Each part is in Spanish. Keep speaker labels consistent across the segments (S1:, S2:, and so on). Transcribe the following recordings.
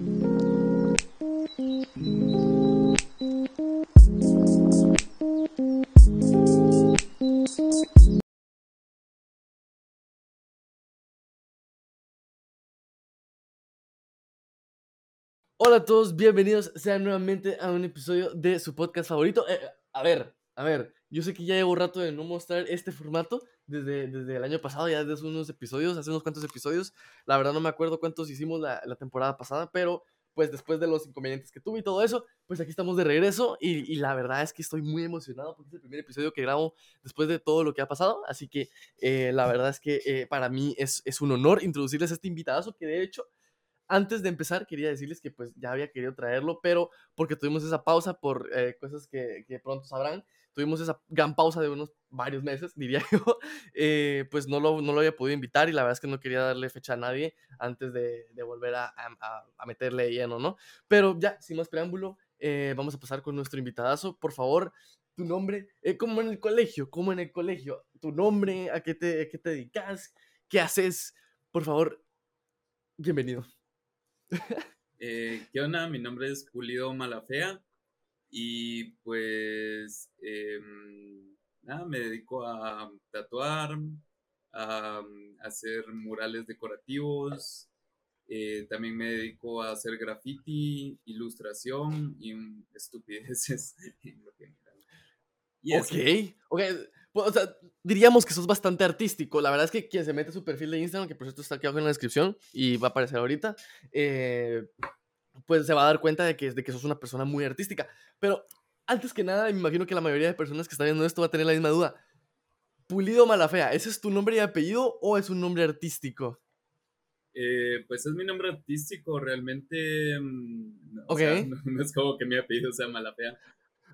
S1: Hola a todos, bienvenidos sean nuevamente a un episodio de su podcast favorito. Eh, a ver, a ver, yo sé que ya llevo rato de no mostrar este formato desde, desde el año pasado, ya desde unos episodios, hace unos cuantos episodios. La verdad no me acuerdo cuántos hicimos la, la temporada pasada, pero pues después de los inconvenientes que tuve y todo eso, pues aquí estamos de regreso y, y, la verdad es que estoy muy emocionado porque es el primer episodio que grabo después de todo lo que ha pasado, así que eh, la verdad es que eh, para mí es, es un honor introducirles a este invitadazo que de hecho antes de empezar, quería decirles que pues ya había querido traerlo, pero porque tuvimos esa pausa por eh, cosas que, que, pronto sabrán, tuvimos esa gran pausa de unos varios meses, diría yo, eh, pues no lo, no lo había podido invitar y la verdad es que no quería darle fecha a nadie antes de, de volver a, a, a, meterle lleno, ¿no? Pero ya, sin más preámbulo, eh, vamos a pasar con nuestro invitadazo. Por favor, tu nombre, eh, como en el colegio, como en el colegio, tu nombre, a qué te, qué te dedicas, qué haces, por favor, bienvenido.
S2: Eh, ¿Qué onda? Mi nombre es Pulido Malafea y pues eh, nada, me dedico a tatuar, a, hacer murales decorativos, eh, también me dedico a hacer graffiti, ilustración y estupideces en lo general.
S1: Y ok. Pues, o sea, diríamos que sos bastante artístico. La verdad es que quien se mete su perfil de Instagram, que por cierto está aquí abajo en la descripción y va a aparecer ahorita, eh, pues se va a dar cuenta de que, de que sos una persona muy artística. Pero antes que nada, me imagino que la mayoría de personas que están viendo esto va a tener la misma duda. Pulido Malafea, ¿ese es tu nombre y apellido o es un nombre artístico?
S2: Eh, pues es mi nombre artístico, realmente. Mm, o sea, no, no, es como que mi apellido sea Malafea.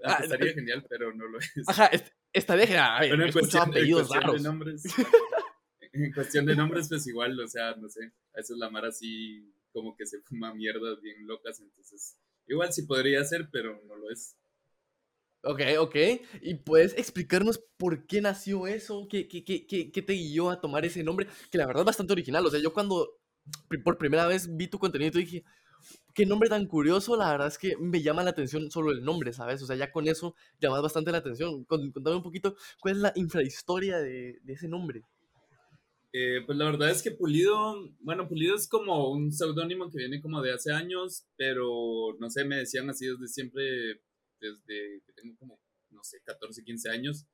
S2: Ah, estaría genial, pero no lo es.
S1: Ajá, estaría genial.
S2: Bueno, en cuestión, en cuestión de nombres. en cuestión de nombres, pues igual, o sea, no sé. A veces la Mara así como que se fuma mierdas bien locas, entonces. Igual sí podría ser, pero no lo es.
S1: Ok, ok. ¿Y puedes explicarnos por qué nació eso? ¿Qué, qué, qué, qué te guió a tomar ese nombre? Que la verdad es bastante original. O sea, yo cuando por primera vez vi tu contenido dije, qué nombre tan curioso, la verdad es que me llama la atención solo el nombre, ¿sabes? O sea, ya con eso llamas bastante la atención. Contame un poquito cuál es la infrahistoria de, de ese nombre.
S2: Eh, pues la verdad es que Pulido, bueno, Pulido es como un seudónimo que viene como de hace años, pero no sé, me decían así desde siempre, desde que tengo como, no sé, 14, 15 años.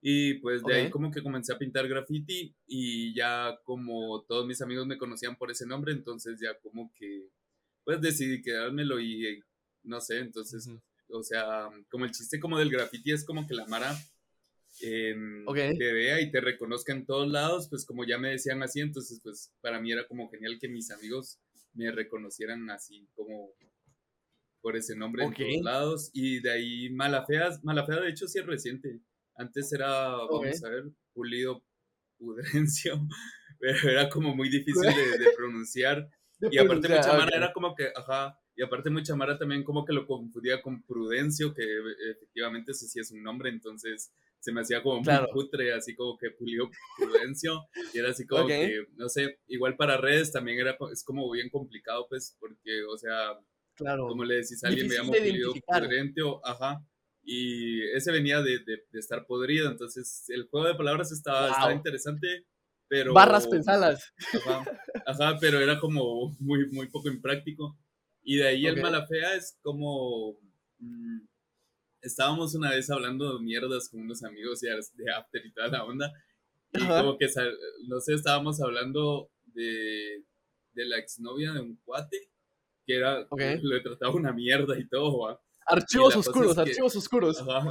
S2: Y pues de okay. ahí como que comencé a pintar graffiti y ya como todos mis amigos me conocían por ese nombre, entonces ya como que pues decidí quedármelo y no sé, entonces, uh -huh. o sea, como el chiste como del graffiti es como que la Mara eh, okay. te vea y te reconozca en todos lados, pues como ya me decían así, entonces pues para mí era como genial que mis amigos me reconocieran así como por ese nombre okay. en todos lados y de ahí Malafea, Malafea de hecho sí es reciente, antes era, vamos a ver, Pulido Pudrencio, pero era como muy difícil de, de pronunciar. De y aparte mucha Mara era como que, ajá, y aparte mucha Mara también como que lo confundía con Prudencio, que efectivamente ese sí es un nombre, entonces se me hacía como claro. muy putre, así como que Pulido Prudencio, y era así como okay. que, no sé, igual para redes también era, es como bien complicado, pues, porque, o sea,
S1: claro.
S2: como le decís a alguien, me llamo Pulido Prudencio, ajá, y ese venía de, de, de, estar podrido, entonces el juego de palabras estaba, wow. estaba interesante, pero...
S1: Barras pensalas.
S2: Ajá, ajá, pero era como muy, muy poco impráctico. Y de ahí okay. el Malafea es como... Mmm, estábamos una vez hablando de mierdas con unos amigos de After y toda la onda, y ajá. como que, no sé, estábamos hablando de, de la exnovia de un cuate, que era, okay. le trataba una mierda y todo, ¿va?
S1: Archivos oscuros, es que, archivos oscuros.
S2: Ajá.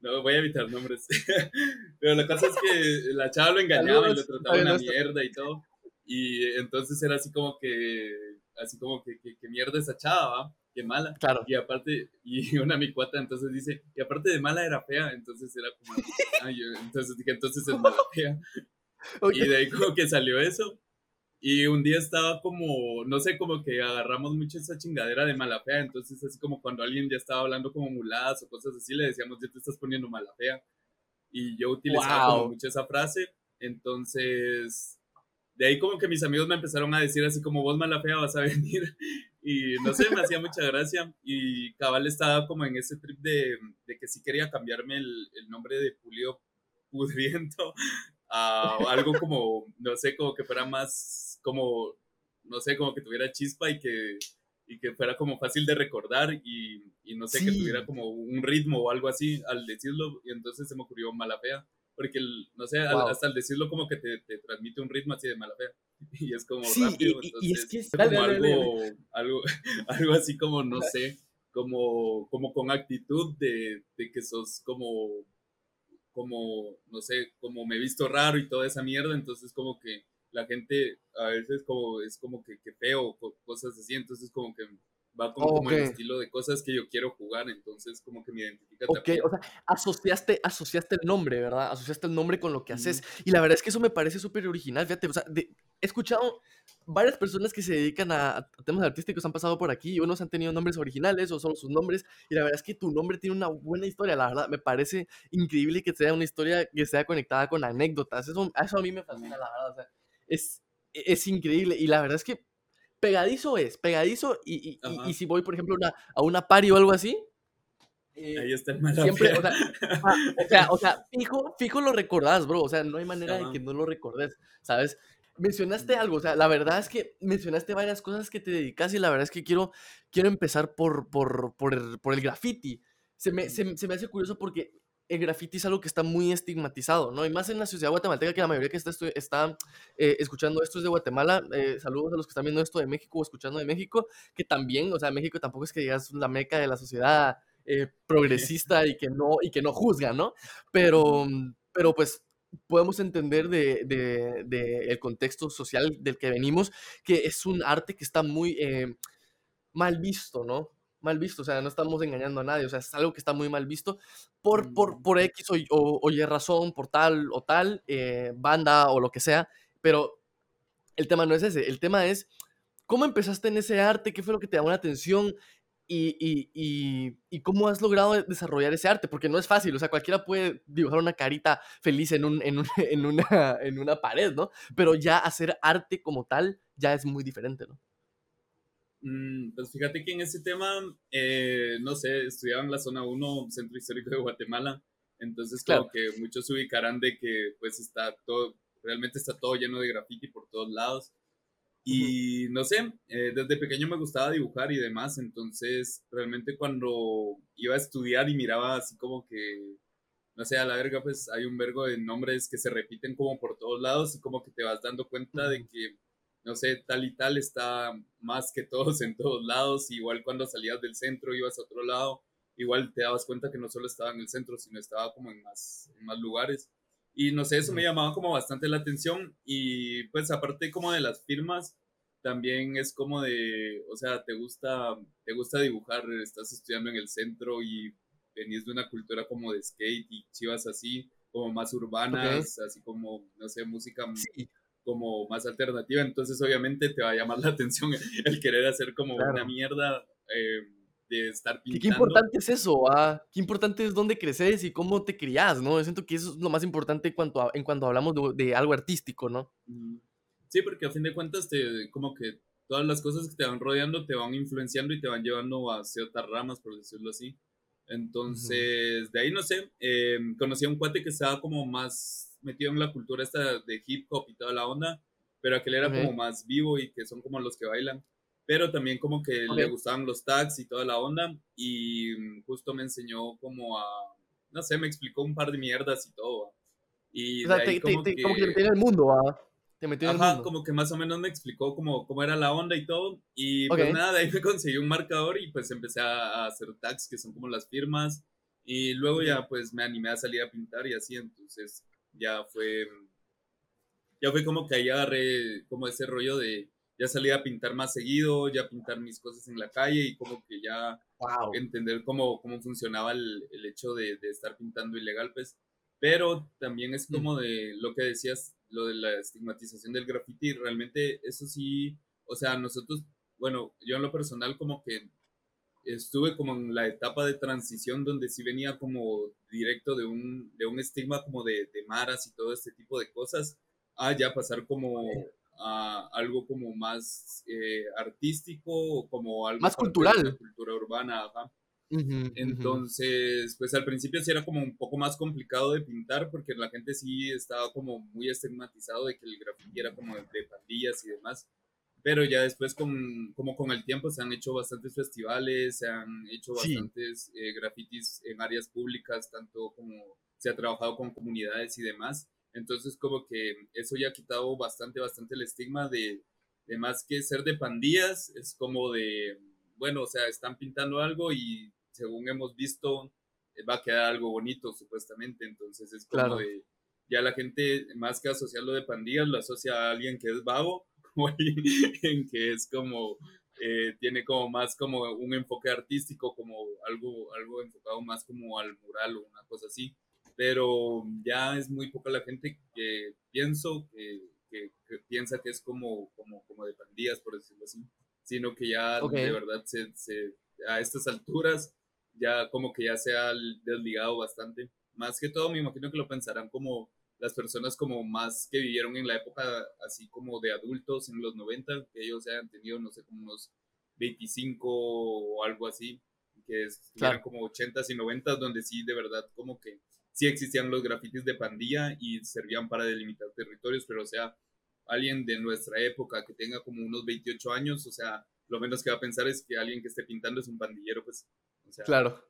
S2: No, voy a evitar nombres. Pero la cosa es que la chava lo engañaba y lo trataba una mierda y todo. Y entonces era así como que, así como que, que, que mierda esa chava, ¿va? Qué mala.
S1: Claro.
S2: Y aparte, y una mi cuata entonces dice, y aparte de mala era fea, entonces era como, yo, entonces dije, entonces es mala fea. Okay. Y de ahí como que salió eso. Y un día estaba como, no sé, como que agarramos mucho esa chingadera de mala fea. Entonces, así como cuando alguien ya estaba hablando como muladas o cosas así, le decíamos, ya te estás poniendo mala fea. Y yo utilizaba wow. como mucho esa frase. Entonces, de ahí como que mis amigos me empezaron a decir así como vos mala fea vas a venir y no sé, me hacía mucha gracia. Y cabal estaba como en ese trip de, de que sí quería cambiarme el, el nombre de Pulido Pudriento a algo como, no sé, como que fuera más como, no sé, como que tuviera chispa y que, y que fuera como fácil de recordar y, y no sé, que tuviera como un ritmo o algo así al decirlo. Y entonces se me ocurrió mala fea porque, no sé, hasta al decirlo como que te, te, transmite un ritmo así de mala fea. Y es como rápido, y, es que es como algo, algo, algo así como, no sé, como, como con actitud de, de, que sos como, como, no sé, como me he visto raro y toda esa mierda, entonces como que la gente a veces como, es como que, que feo, cosas así, entonces como que va como, el estilo de cosas que yo quiero jugar, entonces como que me identifica
S1: Ok, o sea, asociaste, asociaste el nombre, ¿verdad? Asociaste el nombre con lo que haces. Y la verdad es que eso me parece súper original, fíjate, o sea, he escuchado varias personas que se dedican a, temas artísticos han pasado por aquí y unos han tenido nombres originales o solo sus nombres y la verdad es que tu nombre tiene una buena historia, la verdad, me parece increíble que sea una historia que sea conectada con anécdotas, eso, eso a mí me fascina, la verdad, o sea, es, es increíble y la verdad es que pegadizo es, pegadizo. Y, y, y, si voy, por ejemplo, a una party o algo así.
S2: Eh, Ahí está el
S1: Siempre, o sea, o sea, o sea, fijo, fijo lo recordás, bro. O sea, no hay manera de que no lo recordes, ¿sabes? Mencionaste algo, o sea, la verdad es que mencionaste varias cosas que te dedicas y la verdad es que quiero, quiero empezar por, por, por, el, por el graffiti. Se me, se, se me hace curioso porque el graffiti es algo que está muy estigmatizado, ¿no? Y más en la sociedad guatemalteca, que la mayoría que está, está eh, escuchando esto es de Guatemala. Eh, saludos a los que están viendo esto de México o escuchando de México, que también, o sea, México tampoco es que digas la meca de la sociedad eh, progresista y que no, y que no juzga, ¿no? Pero, pero pues podemos entender de, de, de, el contexto social del que venimos, que es un arte que está muy mal visto, ¿no? Mal visto, o sea, no estamos engañando a nadie, o sea, es algo que está muy mal visto por, por, mm. por X o, o, Y razón, por tal o tal, eh, banda o lo que sea, pero el tema no es ese, el tema es cómo empezaste en ese arte, qué fue lo que te llamó la atención y, y, y, y, cómo has logrado desarrollar ese arte, porque no es fácil, o sea, cualquiera puede dibujar una carita feliz en, un, en, un, en, una, en una pared, ¿no? Pero ya hacer arte como tal ya es muy diferente, ¿no?
S2: Mm, pues fíjate que en ese tema, eh, no sé, estudiaba en la zona 1, Centro Histórico de Guatemala, entonces claro. como que muchos se ubicarán de que pues está todo, realmente está todo lleno de graffiti por todos lados. Y no sé, eh, desde pequeño me gustaba dibujar y demás, entonces realmente cuando iba a estudiar y miraba así como que, no sé, a la verga, pues hay un vergo de nombres que se repiten como por todos lados y como que te vas dando cuenta de que no sé, tal y tal está más que todos en todos lados, igual cuando salías del centro ibas a otro lado, igual te dabas cuenta que no solo estaba en el centro, sino estaba como en más, en más lugares. Y no sé, eso me llamaba como bastante la atención y pues aparte como de las firmas, también es como de, o sea, te gusta, te gusta dibujar, estás estudiando en el centro y venís de una cultura como de skate y chivas así, como más urbanas, así como, no sé, música como más alternativa, entonces obviamente te va a llamar la atención el querer hacer como una mierda eh, de estar pintando.
S1: Qué importante es eso, ah? Qué importante es dónde creces y cómo te criás, ¿no? Yo siento que eso es lo más importante en cuanto, en cuanto hablamos de, algo artístico, ¿no?
S2: Sí, porque a fin de cuentas, te, como que todas las cosas que te van rodeando te van influenciando y te van llevando a ciertas ramas, por decirlo así. Entonces, de ahí no sé, eh, conocí a un cuate que estaba como más metido en la cultura esta de hip hop y toda la onda, pero aquel era como más vivo y que son como los que bailan. Pero también como que le gustaban los tags y toda la onda y mm, justo me enseñó como a, no sé, me explicó un par de mierdas y todo. Y
S1: o sea, como, que, como, que, metió en el mundo, Te metió
S2: en el mundo. como que más o menos me explicó cómo, cómo era la onda y todo. Y pues nada, de ahí me conseguí un marcador y pues empecé a, a hacer tags que son como las firmas. Y luego ya pues me animé a salir a pintar y así, entonces ya fue, ya fue como que ahí agarré como ese rollo de, ya salí a pintar más seguido, ya pintar mis cosas en la calle y como que ya entender cómo, cómo funcionaba el, el hecho de, de, estar pintando ilegal, pues. Pero también es como de lo que decías, lo de la estigmatización del graffiti, realmente eso sí, o sea, nosotros, bueno, yo en lo personal como que estuve como en la etapa de transición donde sí venía como directo de un, de un estigma como de, de, maras y todo este tipo de cosas, a ya pasar como a algo como más eh, artístico, como algo
S1: más cultural.
S2: cultura urbana, Entonces, pues al principio sí era como un poco más complicado de pintar porque la gente sí estaba como muy estigmatizado de que el graffiti era como de, pandillas y demás. Pero ya después, con, como con el tiempo, se han hecho bastantes festivales, se han hecho bastantes eh, grafitis en áreas públicas, tanto como se ha trabajado con comunidades y demás. Entonces, como que eso ya ha quitado bastante, bastante el estigma de, de más que ser de pandillas, es como de, bueno, o sea, están pintando algo y según hemos visto, eh, va a quedar algo bonito, supuestamente. Entonces, es como de, ya la gente, más que asociarlo de pandillas, lo asocia a alguien que es vago, o alguien que es como, eh, tiene como más como un enfoque artístico, como algo, algo enfocado más como al mural o una cosa así pero ya es muy poca la gente que pienso que, que, piensa que es como, como, como de pandillas, por decirlo así, sino que ya de verdad se, se, a estas alturas ya como que ya se ha desligado bastante. Más que todo, me imagino que lo pensarán como las personas como más que vivieron en la época así como de adultos en los 90, que ellos hayan tenido, no sé, como unos 25 o algo así, que eran como 80s y 90s, donde sí, de verdad, como que sí existían los grafitis de pandilla y servían para delimitar territorios, pero o sea, alguien de nuestra época que tenga como unos 28 años, o sea, lo menos que va a pensar es que alguien que esté pintando es un pandillero, pues. O sea,
S1: claro.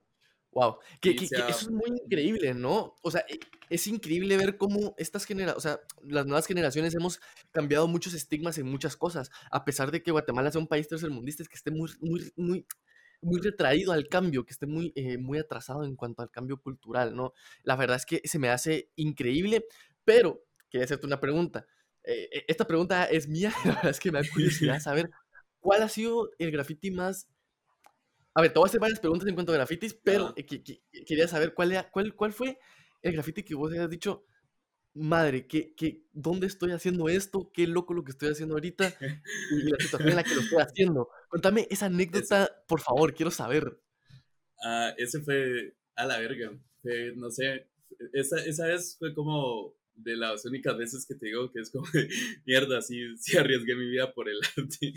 S1: Wow. Que, eso es muy increíble, ¿no? O sea, e, es increíble ver cómo estas generaciones, o sea, las nuevas generaciones hemos cambiado muchos estigmas en muchas cosas, a pesar de que Guatemala sea un país tercermundista, es que esté muy, muy, muy, muy retraído al cambio, que esté muy, eh, muy atrasado en cuanto al cambio cultural, ¿no? La verdad es que se me hace increíble, pero quería hacerte una pregunta. Eh, e, esta pregunta es mía, la verdad es que me da curiosidad saber cuál ha sido el graffiti más... A ver, te voy a hacer varias preguntas en cuanto a grafitis, pero quería saber cuál, cuál, cuál fue el graffiti que vos hayas dicho, madre, ¿qué, qué, ¿dónde estoy haciendo esto? Qué loco lo que estoy haciendo ahorita y la situación en la que lo estoy haciendo. Contame esa anécdota, por favor, quiero saber.
S2: Ah, ese fue a la verga. no sé, esa, esa vez fue como de las únicas veces que te digo que es como mierda, sí, sí arriesgué mi vida por el arte.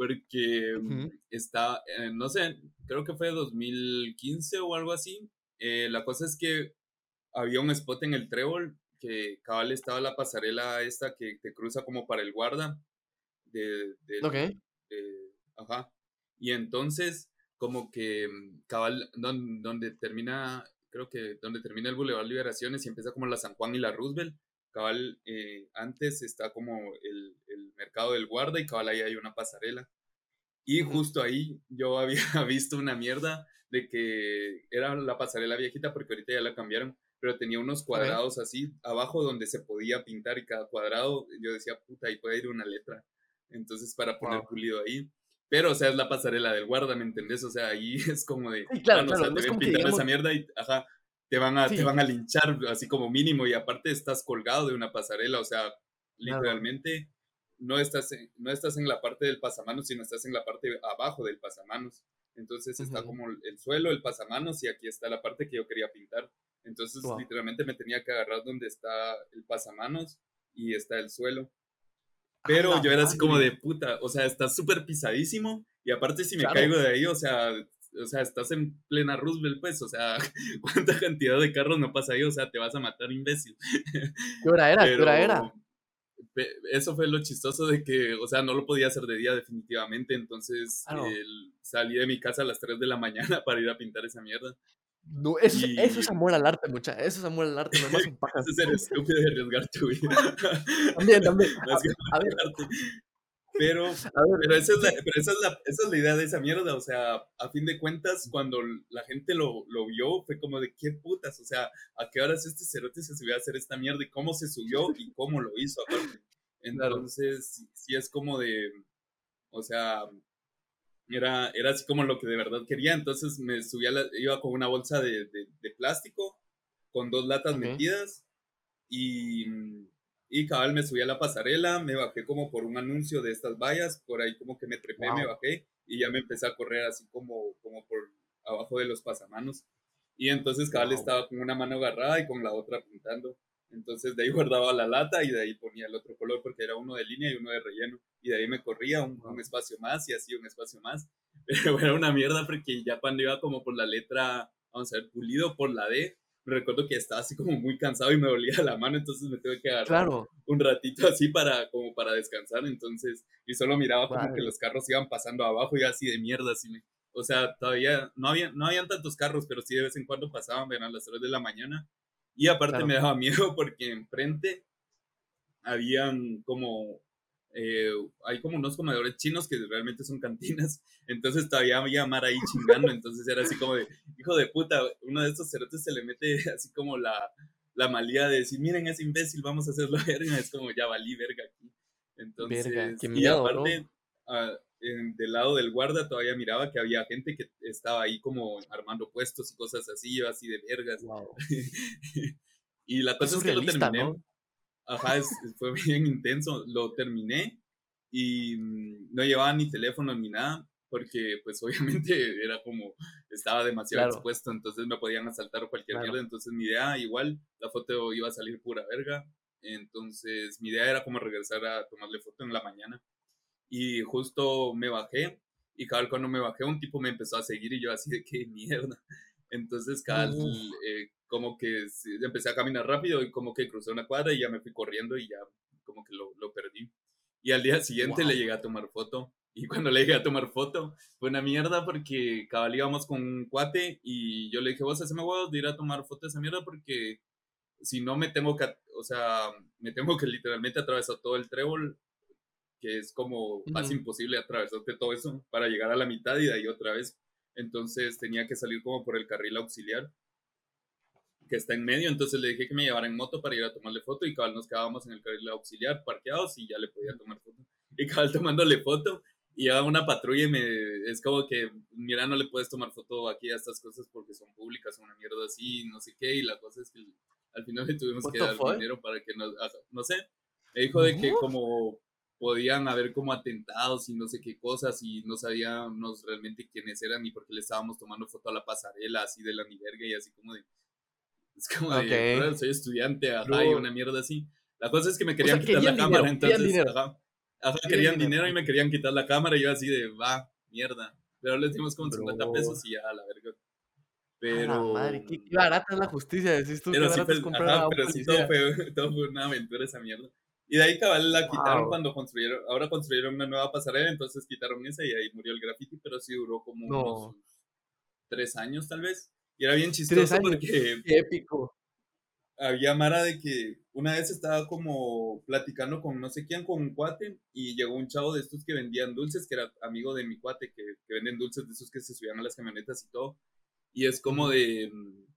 S2: Porque está, eh, no sé, creo que fue 2015 o algo así. Eh, la cosa es que había un spot en el Trébol que cabal estaba la pasarela esta que te cruza como para el guarda. De, ajá. Y entonces, como que mm, cabal, donde, termina, creo que donde termina el Boulevard Liberaciones y empieza como la San Juan y la Roosevelt, cabal, eh, antes está como el, el, mercado del guarda y cabal ahí hay una pasarela. Y justo ahí yo había visto una mierda de que era la pasarela viejita porque ahorita ya la cambiaron pero tenía unos cuadrados así abajo donde se podía pintar y cada cuadrado yo decía, puta, ahí puede ir una letra. Entonces, para poner pulido ahí. Pero, o sea, es la pasarela del guarda, ¿me entendés? O sea, ahí es como de,
S1: claro, claro,
S2: o sea, te pintar esa mierda y, ajá, te van a, te van a linchar así como mínimo y aparte estás colgado de una pasarela, o sea, literalmente no estás, en, no estás en la parte del pasamanos, sino estás en la parte abajo del pasamanos. Entonces está como el suelo, el pasamanos y aquí está la parte que yo quería pintar. Entonces, literalmente me tenía que agarrar donde está el pasamanos y está el suelo. Pero yo era así como de puta, o sea, está súper pisadísimo y aparte si me caigo de ahí, o sea, o sea, estás en plena Roosevelt, pues, o sea, ¿cuánta cantidad de carros no pasa ahí? O sea, te vas a matar, imbécil.
S1: ¿Qué hora era? ¿Qué hora era?
S2: Eso fue lo chistoso de que, o sea, no lo podía hacer de día definitivamente, entonces salí de mi casa a las 3 de la mañana para ir a pintar esa mierda.
S1: No, eso, eso, es amor al arte, mucha. Eso es amor al arte, no más un
S2: pajas. eso es ser estúpido de arriesgar tu vida.
S1: también, también.
S2: A, ver. Pero, pero, esa, es la, pero esa, es la, esa es la idea de esa mierda. O sea, a fin de cuentas, cuando la gente lo, lo vio, fue como de qué putas. O sea, ¿a qué horas este cerote se subió a hacer esta mierda? ¿Y cómo se subió? ¿Y cómo lo hizo? Aparte. Entonces, sí es como de. O sea, era, era así como lo que de verdad quería. Entonces me subía, iba con una bolsa de, de, plástico, con dos latas metidas, y, y cabal me subí a la pasarela, me bajé como por un anuncio de estas vallas, por ahí como que me trepé, me bajé, y ya me empecé a correr así como, como por abajo de los pasamanos. Y entonces cabal estaba con una mano agarrada y con la otra pintando. Entonces de ahí guardaba la lata y de ahí ponía el otro color porque era uno de línea y uno de relleno. Y de ahí me corría un, un espacio más y así un espacio más. Pero era una mierda porque ya cuando iba como por la letra, vamos a ver, pulido por la D, recuerdo que estaba así como muy cansado y me dolía la mano, entonces me tuve que agarrar un ratito así para, como para descansar, entonces, y solo miraba como que los carros iban pasando abajo y así de mierda, así me, o sea, todavía no había, no habían tantos carros, pero sí de vez en cuando pasaban, eran las 3 de la mañana, y aparte me daba miedo porque enfrente habían como eh, hay como unos comedores chinos que realmente son cantinas, entonces todavía había Mar ahí chingando, entonces era así como de, hijo de puta, uno de estos cerotes se le mete así como la, la malía de decir, miren, es imbécil, vamos a hacerlo verga, es como, ya valí verga aquí. Entonces, y aparte, ah, del lado del guarda todavía miraba que había gente que estaba ahí como armando puestos y cosas así, así de vergas. y la cosa es, que lo terminé. Ajá, fue bien intenso. Lo terminé y mm, no llevaba ni teléfono ni nada, porque pues obviamente era como, estaba demasiado expuesto, entonces me podían asaltar o cualquier mierda, entonces mi idea igual, la foto iba a salir pura verga, entonces mi idea era como regresar a tomarle foto en la mañana. Y justo me bajé, y cada cuando me bajé un tipo me empezó a seguir y yo así de qué mierda. Entonces, cada, eh, como que empecé a caminar rápido y como que crucé una cuadra y ya me fui corriendo y ya como que lo, lo perdí. Y al día siguiente le llegué a tomar foto. Y cuando le llegué a tomar foto, fue una mierda porque cabal íbamos con un cuate y yo le dije, vos haceme huevos de ir a tomar foto de esa mierda porque si no me tengo que, o sea, me tengo que literalmente atravesar todo el trébol, que es como casi imposible atravesarte todo eso para llegar a la mitad y de ahí otra vez. Entonces tenía que salir como por el carril auxiliar que está en medio, entonces le dije que me llevara en moto para ir a tomarle foto y cabal nos quedábamos en el carril auxiliar parqueados y ya le podía tomar foto. Y cabal tomándole foto y llegaba una patrulla y me, es como que, mira, no le puedes tomar foto aquí a estas cosas porque son públicas, son una mierda así, no sé qué, y la cosa es que al final le tuvimos que dar dinero para que nos, no sé, me dijo de que como podían haber como atentados y no sé qué cosas y no sabíamos realmente quiénes eran ni por qué le estábamos tomando foto a la pasarela así de la ni y así como de es como de, soy estudiante, ajá, y una mierda así. La cosa es que me querían quitar la cámara, entonces, ajá, ajá querían dinero y me querían quitar la cámara y yo así de, va, mierda. Pero les dimos como 50 pesos y ya, a la verga.
S1: Pero. madre, qué, barata es la justicia, decís tú. Pero sí, fue,
S2: ajá, pero sí todo fue, todo fue una aventura esa mierda. Y de ahí cabal la quitaron cuando construyeron, ahora construyeron una nueva pasarela, entonces quitaron esa y ahí murió el graffiti, pero sí duró como unos tres años tal vez. Y era bien chistoso porque.
S1: épico.
S2: Había Mara de que una vez estaba como platicando con no sé quién, con un cuate, y llegó un chavo de estos que vendían dulces, que era amigo de mi cuate, que, que venden dulces de esos que se subían a las camionetas y todo. Y es como de mm,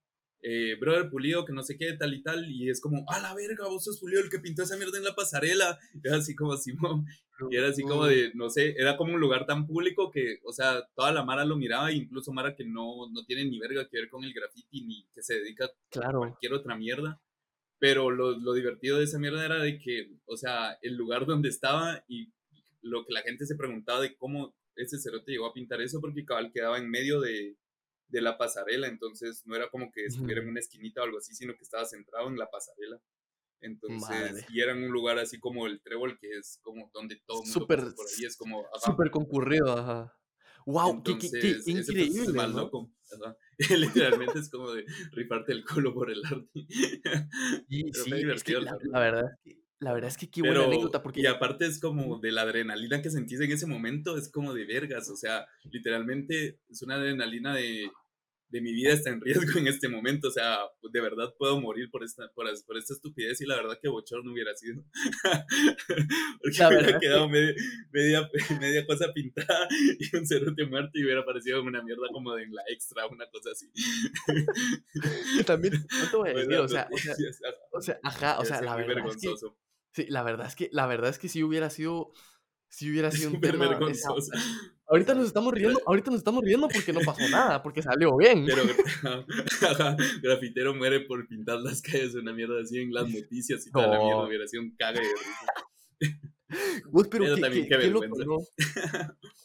S2: eh, brother Pulido, que no sé qué, tal y tal, y es como, a la verga, vos sos Pulido el que pintó esa mierda en la pasarela. Era así como Simón, y era así como de, no sé, era como un lugar tan público que, o sea, toda la Mara lo miraba, incluso Mara que no, no tiene ni verga que ver con el graffiti, ni que se dedica a cualquier otra mierda. Pero lo, lo divertido de esa mierda era de que, o sea, el lugar donde estaba y lo que la gente se preguntaba de cómo ese cerote llegó a pintar eso, porque cabal quedaba en medio de, de la pasarela, entonces no era como que estuviera en una esquinita o algo así, sino que estaba centrado en la pasarela. Entonces, y era en un lugar así como el Trébol, que es como donde todo el mundo
S1: super,
S2: por ahí, es como...
S1: Súper concurrido, ajá. ¡Wow! qué, qué, increíble! Mal,
S2: loco. Literalmente es como de rifarte el culo por el arte.
S1: Y sí, es que la, la, verdad es que la verdad es que qué buena anécdota. Porque...
S2: Y aparte es como de la adrenalina que sentís en ese momento, es como de vergas. O sea, literalmente es una adrenalina de de mi vida está en riesgo en este momento. O sea, de verdad puedo morir por esta, por, por esta estupidez y la verdad que Bochor no hubiera sido. Porque me hubiera quedado media, media, cosa pintada y un cerote muerto y hubiera parecido una mierda como de en la extra, una cosa así.
S1: También, no te voy a decir, o sea, o sea, ajá, o sea, la verdad es que, sí, la verdad es que, la verdad es que sí hubiera sido, si hubiera sido un tema, vergonzoso. Ahorita nos estamos riendo, ahorita nos estamos riendo porque no pasó nada, porque salió bien.
S2: Pero grafitero muere por pintar las calles una mierda así en las noticias y tal, la mierda hubiera sido un cague de
S1: pero, pero qué, también, qué, qué, loco, ¿no?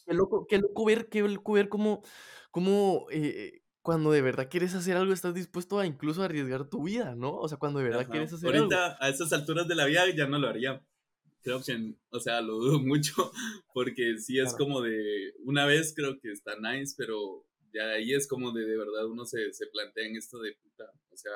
S1: qué, loco, qué loco ver, qué loco ver cómo, cómo eh, cuando de verdad quieres hacer algo, estás dispuesto a incluso arriesgar tu vida, ¿no? O sea, cuando de verdad
S2: Ajá.
S1: quieres hacer
S2: Ahorita,
S1: algo.
S2: a estas alturas de la vida, ya no lo haría. Creo que, o sea, lo dudo mucho, porque sí es
S1: Claro.
S2: como de, una vez creo que está nice, pero ya de ahí es como de, de verdad, uno se, se plantea en esto de puta, o sea,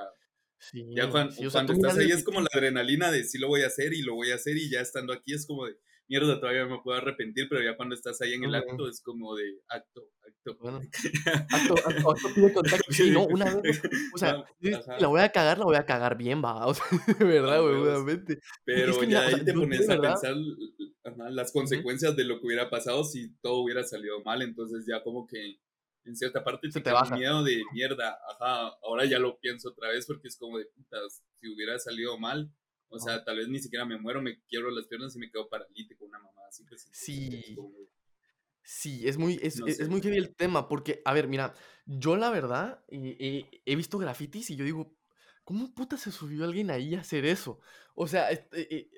S1: Sí,
S2: ya cuan-
S1: sí, o sea,
S2: cuando estás ahí es como la adrenalina de sí lo voy a hacer y lo voy a hacer y ya estando aquí es como de, mierda, todavía me puedo arrepentir, pero ya cuando estás ahí en el acto es como de acto, acto.
S1: Bueno, acto, acto, acto pide contacto. Sí, no, una vez, o sea,
S2: ajá.
S1: la voy a cagar, la voy a cagar bien, va. O sea, de verdad, güey, obviamente.
S2: Pero
S1: que
S2: ya ahí te pones a pensar las consecuencias de lo que hubiera pasado si todo hubiera salido mal, entonces ya como que en cierta parte
S1: Se
S2: te
S1: baja.
S2: miedo de mierda, ajá, ahora ya lo pienso otra vez porque es como de putas, si hubiera salido mal, o sea, tal vez ni siquiera me muero, me quiebro las piernas y me quedo paralítico, una mamá así, pues
S1: Sí.
S2: como
S1: Sí, es muy, es,
S2: No
S1: es- es
S2: sé.
S1: muy heavy el tema, porque, a ver, mira, yo la verdad eh, eh, he visto grafitis y yo digo, ¿cómo puta se subió alguien ahí a hacer eso? O sea, este, eh,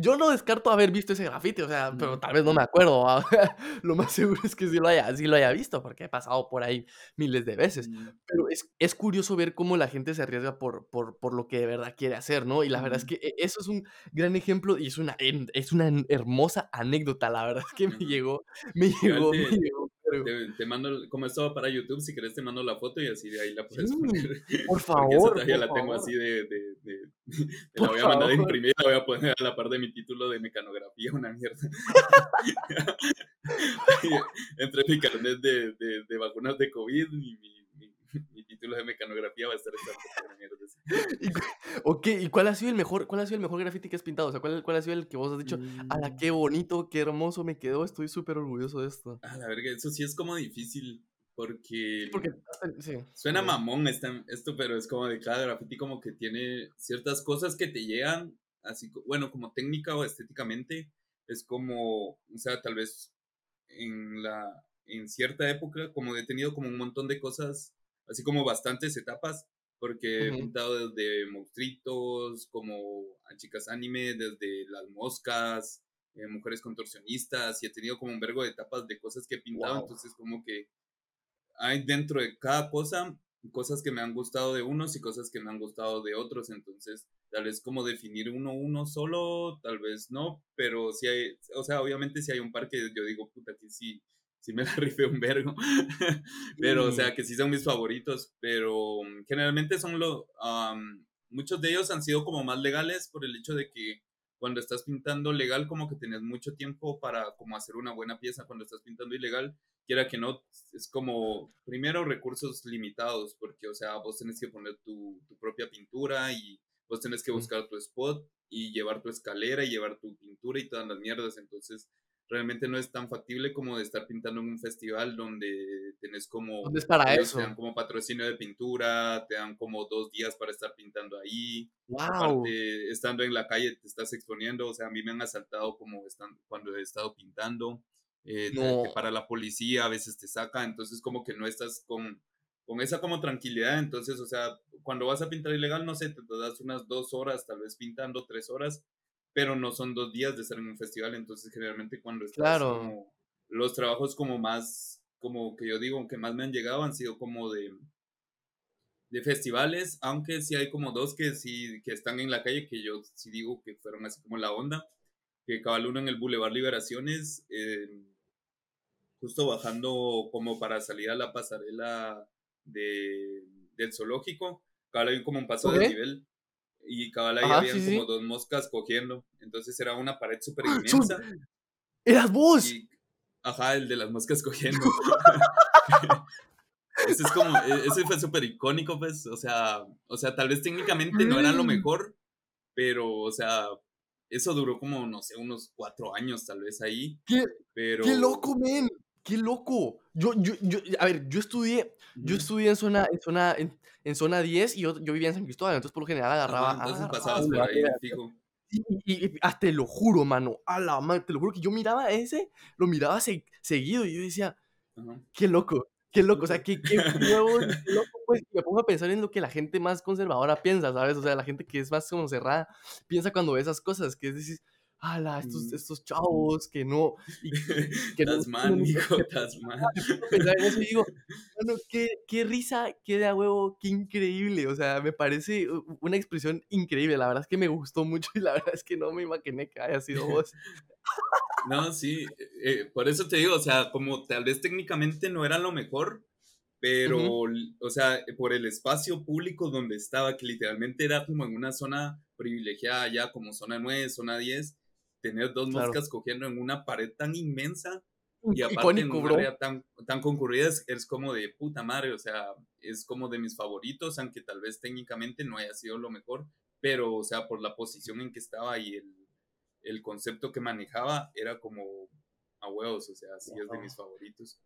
S1: yo no descarto haber visto ese grafiti, o sea, pero tal vez no me acuerdo. ¿va? Lo más seguro es que sí lo haya, sí lo haya visto, porque he pasado por ahí miles de veces.
S2: Mm,
S1: Pero es, es curioso ver cómo la gente se arriesga por, por, por lo que de verdad quiere hacer, ¿no? Y la verdad es que e- eso es un gran ejemplo y es una, es una hermosa anécdota. La verdad es que me llegó, me llegó, me
S2: te-
S1: llegó.
S2: Te, te mando, como esto va para YouTube, si querés te mando la foto y así de ahí la puedes
S1: Sí,
S2: poner.
S1: por
S2: Porque esa
S1: favor, por
S2: la tengo
S1: favor.
S2: así de, de, de- te la voy a mandar a imprimir, la voy a poner a la par de mi título de mecanografía, una mierda. Entre mi carnet de, de, de vacunas de COVID y mi, título de mecanografía va a estar esta mierda.
S1: Y ok, ¿y cuál ha sido el mejor, cuál ha sido el mejor graffiti que has pintado? O sea, ¿cuál, cuál ha sido el que vos has dicho, ala,
S2: Mm.
S1: qué bonito, qué hermoso me quedó, estoy súper orgulloso de esto?
S2: A la verga, eso sí es como difícil porque...
S1: Sí, porque, sí.
S2: Suena
S1: sí.
S2: mamón esta- esto, pero es como de cada graffiti como que tiene ciertas cosas que te llegan, así, bueno, como técnica o estéticamente, es como, o sea, tal vez en la, en cierta época, como he tenido como un montón de cosas, así como bastantes etapas, porque he
S1: Ujú.
S2: pintado desde monstruitos, como a chicas anime, desde las moscas, eh, mujeres contorsionistas, y he tenido como un vergo de etapas de cosas que he pintado,
S1: Wow.
S2: entonces como que hay dentro de cada cosa cosas que me han gustado de unos y cosas que me han gustado de otros, entonces tal vez como definir uno uno solo, tal vez no, pero sí hay, o sea, obviamente sí hay un par que yo digo, puta, que sí, sí me la rifé un vergo, pero o sea, que sí son mis favoritos, pero um, generalmente son los, muchos de ellos han sido como más legales por el hecho de que cuando estás pintando legal como que tenés mucho tiempo para como hacer una buena pieza, cuando estás pintando ilegal quiera que no, es como, primero, recursos limitados, porque, o sea, vos tenés que poner tu, tu propia pintura y vos tenés que
S1: Mm.
S2: buscar tu spot y llevar tu escalera y llevar tu pintura y todas las mierdas, entonces realmente no es tan factible como de estar pintando en un festival donde tenés como,
S1: ¿Dónde es para eso?
S2: te dan como patrocinio de pintura, te dan como dos días para estar pintando ahí,
S1: ¡Wow!
S2: aparte, estando en la calle te estás exponiendo, o sea, a mí me han asaltado como están, cuando he estado pintando, eh,
S1: No.
S2: te para la policía, a veces te saca, entonces como que no estás con, con esa como tranquilidad, entonces, o sea, cuando vas a pintar ilegal, no sé, te das unas dos horas, tal vez pintando tres horas, pero no son dos días de estar en un festival, entonces generalmente cuando estás
S1: Claro.
S2: como, los trabajos como más, como que yo digo, que más me han llegado han sido como de, de festivales, aunque sí hay como dos que sí, que están en la calle, que yo sí digo que fueron así como la onda, que cabal uno en el Boulevard Liberaciones, eh, justo bajando como para salir a la pasarela de, del zoológico, cabal hay como un paso de nivel y cabal ahí
S1: Ajá,
S2: habían
S1: sí, sí.
S2: como dos moscas cogiendo, entonces era una pared súper
S1: ¡Ah,
S2: inmensa
S1: ¡Eras vos!
S2: y, ajá, el de las moscas cogiendo. Ese es como, e- ese fue súper icónico, pues, o sea, o sea, tal vez técnicamente no era lo
S1: Mm.
S2: mejor, pero, o sea, eso duró como, no sé, unos cuatro años tal vez ahí,
S1: ¡Qué,
S2: pero...
S1: qué loco, men! ¡Qué loco! Yo, yo, yo, a ver, yo estudié, yo estudié en zona, en zona, en, en zona 10 y yo, yo vivía en San Cristóbal, entonces por lo general agarraba,
S2: Ajá, entonces
S1: agarraba
S2: pasabas por
S1: Boulevard
S2: ahí,
S1: Liberaciones.
S2: fijo.
S1: Y, y, y hasta te lo juro, mano, a la madre, te lo juro que yo miraba ese, lo miraba se- seguido y yo decía, qué loco, qué loco, o sea, qué, qué nuevo, qué loco, pues, me pongo a pensar en lo que la gente más conservadora piensa, ¿sabes? O sea, la gente que es más como cerrada piensa cuando ve esas cosas, que es decir, ala, estos, estos chavos que no. Y,
S2: que estás mal.
S1: Y digo, bueno, qué, qué risa, qué de a huevo, qué increíble. O sea, me parece una expresión increíble. La verdad es que me gustó mucho y la verdad es que no me imaginé que haya sido vos.
S2: No, sí, eh, por eso te digo, o sea, como tal vez técnicamente no era lo mejor, pero, o sea, por el espacio público donde estaba, que literalmente era como en una zona privilegiada ya, como zona 9, zona 10, tener dos moscas cogiendo en una pared tan inmensa y aparte en una área tan, tan concurrida es, como de puta madre, o sea, es como de mis favoritos, aunque tal vez técnicamente no haya sido lo mejor, pero, o sea, por la posición en que estaba y el, el concepto que manejaba, era como a huevos, o sea, sí es de mis favoritos.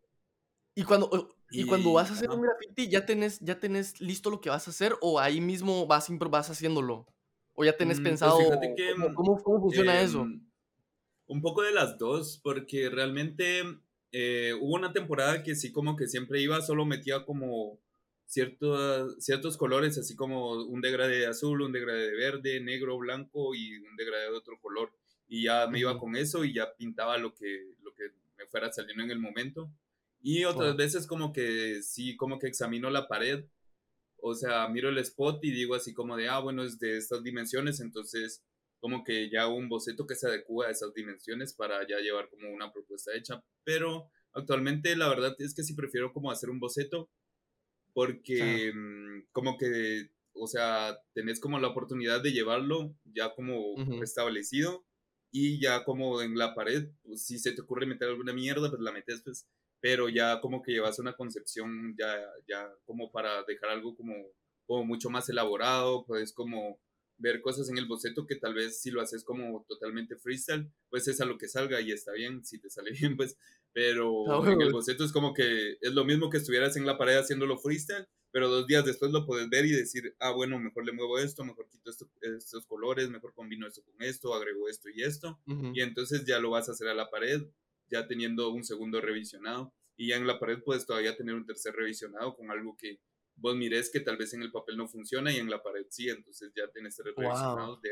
S1: Y cuando, y, cuando vas a hacer un graffiti, ¿ya tenés, ¿ya tenés listo lo que vas a hacer o ahí mismo vas, vas haciéndolo? ¿O ya tenés mm, pues pensado ¿cómo, cómo, funciona eso?
S2: Un poco de las dos, porque realmente eh, hubo una temporada que sí como que siempre iba, solo metía como ciertos, ciertos colores, así como un degradé de azul, un degradé de verde, negro, blanco y un degradé de otro color. Y ya me iba con eso y ya pintaba lo que, lo que me fuera saliendo en el momento. Y otras veces como que sí, como que examino la pared, o sea, miro el spot y digo así como de, ah, bueno, es de estas dimensiones, entonces como que ya un boceto que se adecua a esas dimensiones para ya llevar como una propuesta hecha. Pero actualmente la verdad es que sí prefiero como hacer un boceto porque mm, como que, o sea, tenés como la oportunidad de llevarlo ya como establecido y ya como en la pared, pues, si se te ocurre meter alguna mierda, pues la metes pues pero ya como que llevas una concepción ya, ya como para dejar algo como, como mucho más elaborado, puedes como ver cosas en el boceto que tal vez si lo haces como totalmente freestyle, pues es a lo que salga y está bien, si te sale bien, pues, pero en el boceto es como que es lo mismo que estuvieras en la pared haciéndolo freestyle, pero dos días después lo puedes ver y decir, ah, bueno, mejor le muevo esto, mejor quito estos colores, mejor combino esto con esto, agrego esto y esto, y entonces ya lo vas a hacer a la pared ya teniendo un segundo revisionado. Y ya en la pared puedes todavía tener un tercer revisionado con algo que vos mires que tal vez en el papel no funciona y en la pared sí, entonces ya tienes tres revisionados de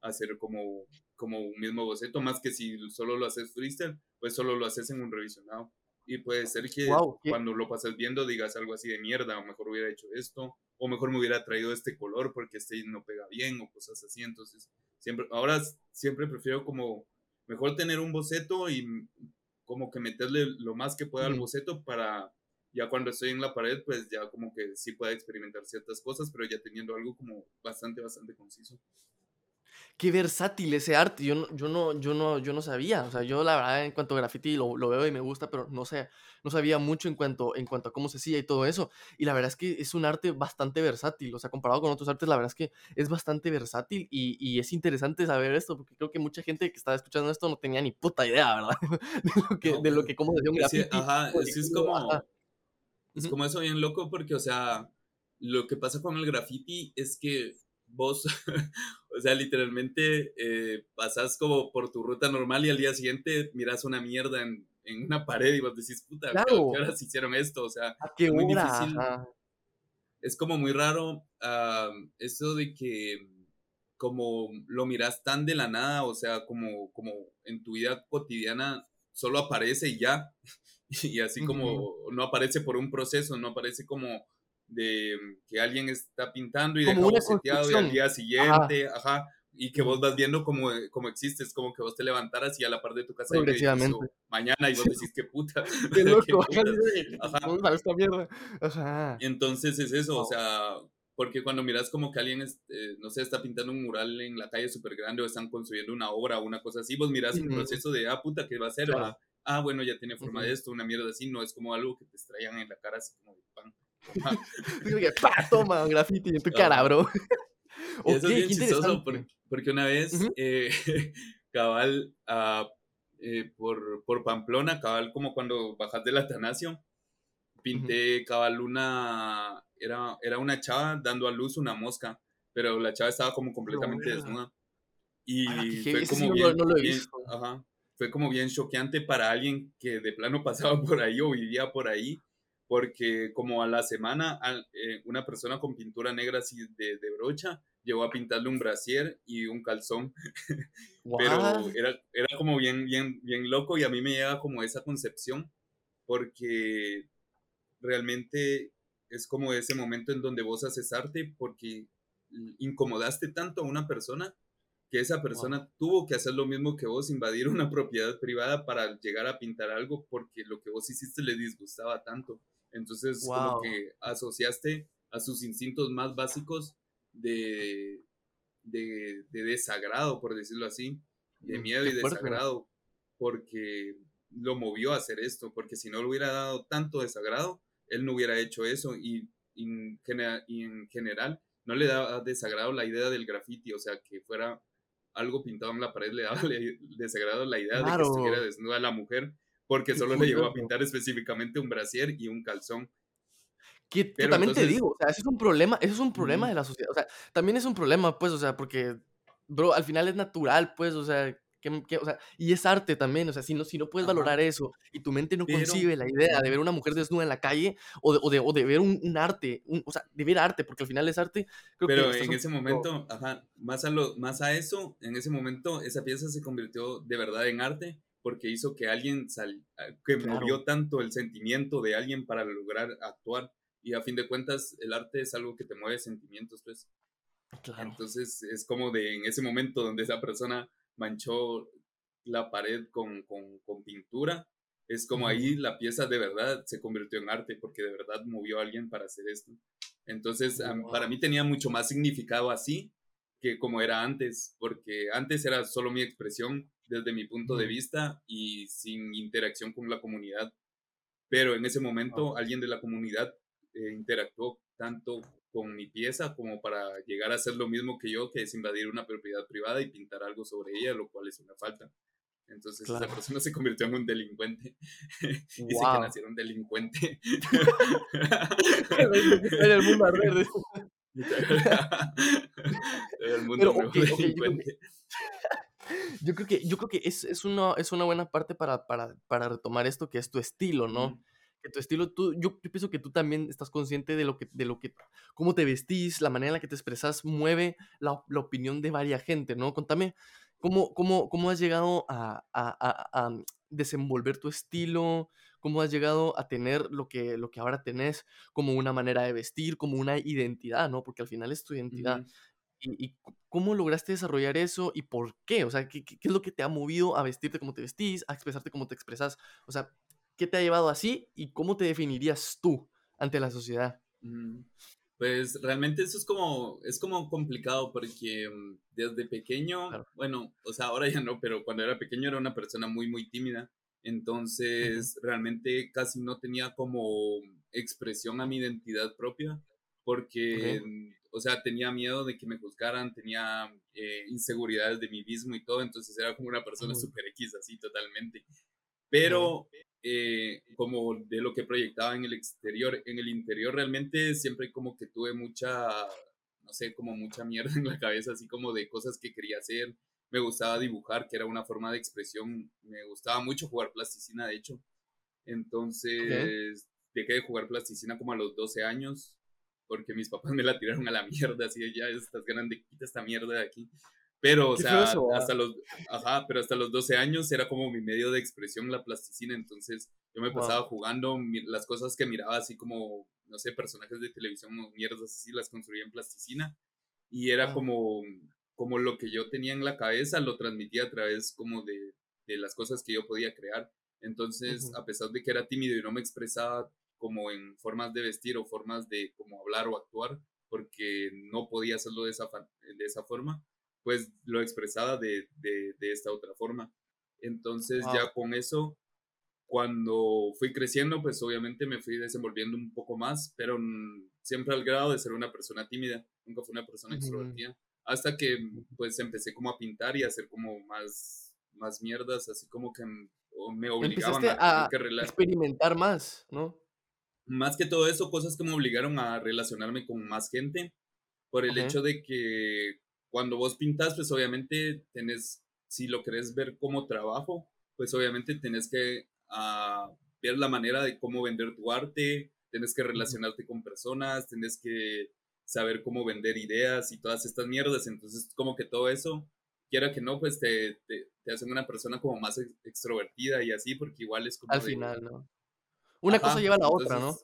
S2: hacer como, como un mismo boceto, más que si solo lo haces freestyle, pues solo lo haces en un revisionado. Y puede ser que cuando lo pases viendo digas algo así de mierda, o mejor hubiera hecho esto, o mejor me hubiera traído este color porque este no pega bien, o cosas así. Entonces, siempre, ahora siempre prefiero como mejor tener un boceto y como que meterle lo más que pueda al boceto para ya cuando estoy en la pared, pues ya como que sí pueda experimentar ciertas cosas, pero ya teniendo algo como bastante, bastante conciso
S1: qué versátil ese arte. Yo no, yo no, yo no, yo no sabía. O sea, yo la verdad en cuanto a graffiti lo, lo, veo y me gusta, pero no sé, no sabía mucho en cuanto, en cuanto a cómo se hacía y todo eso. Y la verdad es que es un arte bastante versátil. O sea, comparado con otros artes, la verdad es que es bastante versátil y, y es interesante saber esto, porque creo que mucha gente que estaba escuchando esto no tenía ni puta idea, ¿verdad? de lo que, de lo que cómo se hacía un graffiti.
S2: ajá, es como, es como eso bien loco, porque, o sea, lo que pasa con el graffiti es que vos, o sea, literalmente eh, pasas como por tu ruta normal y al día siguiente miras una mierda en, en una pared y vos decís, puta, ¿qué horas hicieron esto? O sea,
S1: es muy difícil.
S2: Es como muy raro uh, eso de que como lo miras tan de la nada, o sea, como, como en tu vida cotidiana solo aparece y ya, y así como no aparece por un proceso, no aparece como de que alguien está pintando y deja boceteado y al día siguiente, ajá. y que vos vas viendo cómo, cómo existes, como que vos te levantaras y a la par de tu casa
S1: hay
S2: mañana y vos decís qué puta.
S1: Qué loco, ajá. esta mierda. Ajá.
S2: Entonces es eso, o sea, porque cuando miras como que alguien, eh, no sé, está pintando un mural en la calle súper grande o están construyendo una obra o una cosa así, vos miras el proceso de, ah, puta, ¿qué va a ser? Ah, bueno, ya tiene forma de esto, una mierda así, no es como algo que te extraían en la cara así como de pan.
S1: ¡Pah! Toma, graffiti en tu cara, bro.
S2: eso es bien chistoso porque, una vez, eh, cabal, uh, eh, por, por Pamplona, cabal, como cuando bajas del Atanasio, pinté cabal una, era, era una chava dando a luz una mosca, pero la chava estaba como completamente desnuda. Y fue como bien, ajá, fue como bien choqueante para alguien que de plano pasaba por ahí o vivía por ahí, porque como a la semana eh, una persona con pintura negra así de, de, brocha llegó a pintarle un brasier y un calzón, pero era, era como bien, bien, bien loco y a mí me llega como esa concepción porque realmente es como ese momento en donde vos haces arte porque incomodaste tanto a una persona que esa persona tuvo que hacer lo mismo que vos, invadir una propiedad privada para llegar a pintar algo porque lo que vos hiciste le disgustaba tanto. Entonces, como que asociaste a sus instintos más básicos de, de, desagrado, por decirlo así, de mm, miedo y desagrado, porque lo movió a hacer esto, porque si no le hubiera dado tanto desagrado, él no hubiera hecho eso y, en general no le daba desagrado la idea del graffiti, o sea, que fuera algo pintado en la pared, le daba desagrado la idea de que estuviera desnuda la mujer, porque solo le llevó a pintar específicamente un brasier y un calzón.
S1: Que, también te digo, o sea, eso es un problema, eso es un problema de la sociedad, o sea, también es un problema, pues, o sea, porque, bro, al final es natural, pues, o sea, que, o sea, y es arte también, o sea, si no, si no puedes valorar eso y tu mente no concibe la idea de ver una mujer desnuda en la calle o de, o de, o de ver un, un arte, o sea, de ver arte, porque al final es arte.
S2: Creo pero en ese momento, ajá, más a, lo, más a eso, en ese momento esa pieza se convirtió de verdad en arte porque hizo que alguien, sal, ah, que movió tanto el sentimiento de alguien para lograr actuar y a fin de cuentas el arte es algo que te mueve sentimientos, pues. Claro. Entonces es como de en ese momento donde esa persona manchó la pared con, con, pintura, es como ahí la pieza de verdad se convirtió en arte porque de verdad movió a alguien para hacer esto. Entonces, para mí tenía mucho más significado así que como era antes, porque antes era solo mi expresión desde mi punto de vista y sin interacción con la comunidad. Pero en ese momento alguien de la comunidad eh, interactuó tanto con mi pieza como para llegar a hacer lo mismo que yo, que es invadir una propiedad privada y pintar algo sobre ella, lo cual es una falta. Entonces esa persona se convirtió en un delincuente. Dice que nacieron delincuente. en el mundo
S1: al el mundo delincuente. Yo creo que, yo creo que es, es, una, es una buena parte para, para, para retomar esto que es tu estilo, ¿no? Que tu estilo, tú, yo, pienso que tú también estás consciente de lo que, de lo que, cómo te vestís, la manera en la que te expresas mueve la, la opinión de varias gente, ¿no? Contame, ¿cómo, cómo, cómo has llegado a, a, a, desenvolver tu estilo? ¿Cómo has llegado a tener lo que, lo que ahora tenés como una manera de vestir, como una identidad, ¿no? Porque al final es tu identidad. ¿Y, ¿Y, cómo lograste desarrollar eso y por qué? O sea, ¿qué, ¿qué, es lo que te ha movido a vestirte como te vestís, a expresarte como te expresas? O sea, ¿Qué te ha llevado así y cómo te definirías tú ante la sociedad?
S2: Pues realmente eso es como, es como complicado porque mm, desde pequeño, bueno, o sea, ahora ya no, pero cuando era pequeño era una persona muy, muy tímida. Entonces, realmente casi no tenía como expresión a mi identidad propia porque, mm, o sea, tenía miedo de que me juzgaran, tenía eh, inseguridades de mí mismo y todo, entonces era como una persona súper X, así totalmente. Pero eh, como de lo que proyectaba en el exterior. En el interior realmente siempre como que tuve mucha, no sé, como mucha mierda en la cabeza, así como de cosas que quería hacer. Me gustaba dibujar, que era una forma de expresión. Me gustaba mucho jugar plasticina, de hecho. Entonces dejé de jugar plasticina como a los 12 años, porque mis papás me la tiraron a la mierda, así ya estás grande, quita esta mierda de aquí. Pero, o sea, hasta los, ajá, pero hasta los 12 años era como mi medio de expresión la plasticina, entonces yo me pasaba jugando las cosas que miraba así como, no sé, personajes de televisión o mierdas así, las construía en plasticina y era como, como lo que yo tenía en la cabeza, lo transmitía a través como de, de las cosas que yo podía crear. Entonces, a pesar de que era tímido y no me expresaba como en formas de vestir o formas de como hablar o actuar, porque no podía hacerlo de esa, de esa forma, pues lo expresaba de, de, de esta otra forma. Entonces ya con eso, cuando fui creciendo, pues obviamente me fui desenvolviendo un poco más, pero siempre al grado de ser una persona tímida, nunca fui una persona extrovertida, hasta que pues empecé como a pintar y a hacer como más, más mierdas, así como que me obligaban
S1: a, a experimentar más, ¿no?
S2: Más que todo eso, cosas que me obligaron a relacionarme con más gente, por el hecho de que cuando vos pintas, pues obviamente tenés, si lo querés ver como trabajo, pues obviamente tenés que ah, ver la manera de cómo vender tu arte, tienes que relacionarte con personas, tienes que saber cómo vender ideas y todas estas mierdas. Entonces, como que todo eso, quiera que no, pues te, te, te hacen una persona como más extrovertida y así, porque igual es como...
S1: Al final, ¿no? Una cosa lleva a la otra, ¿no?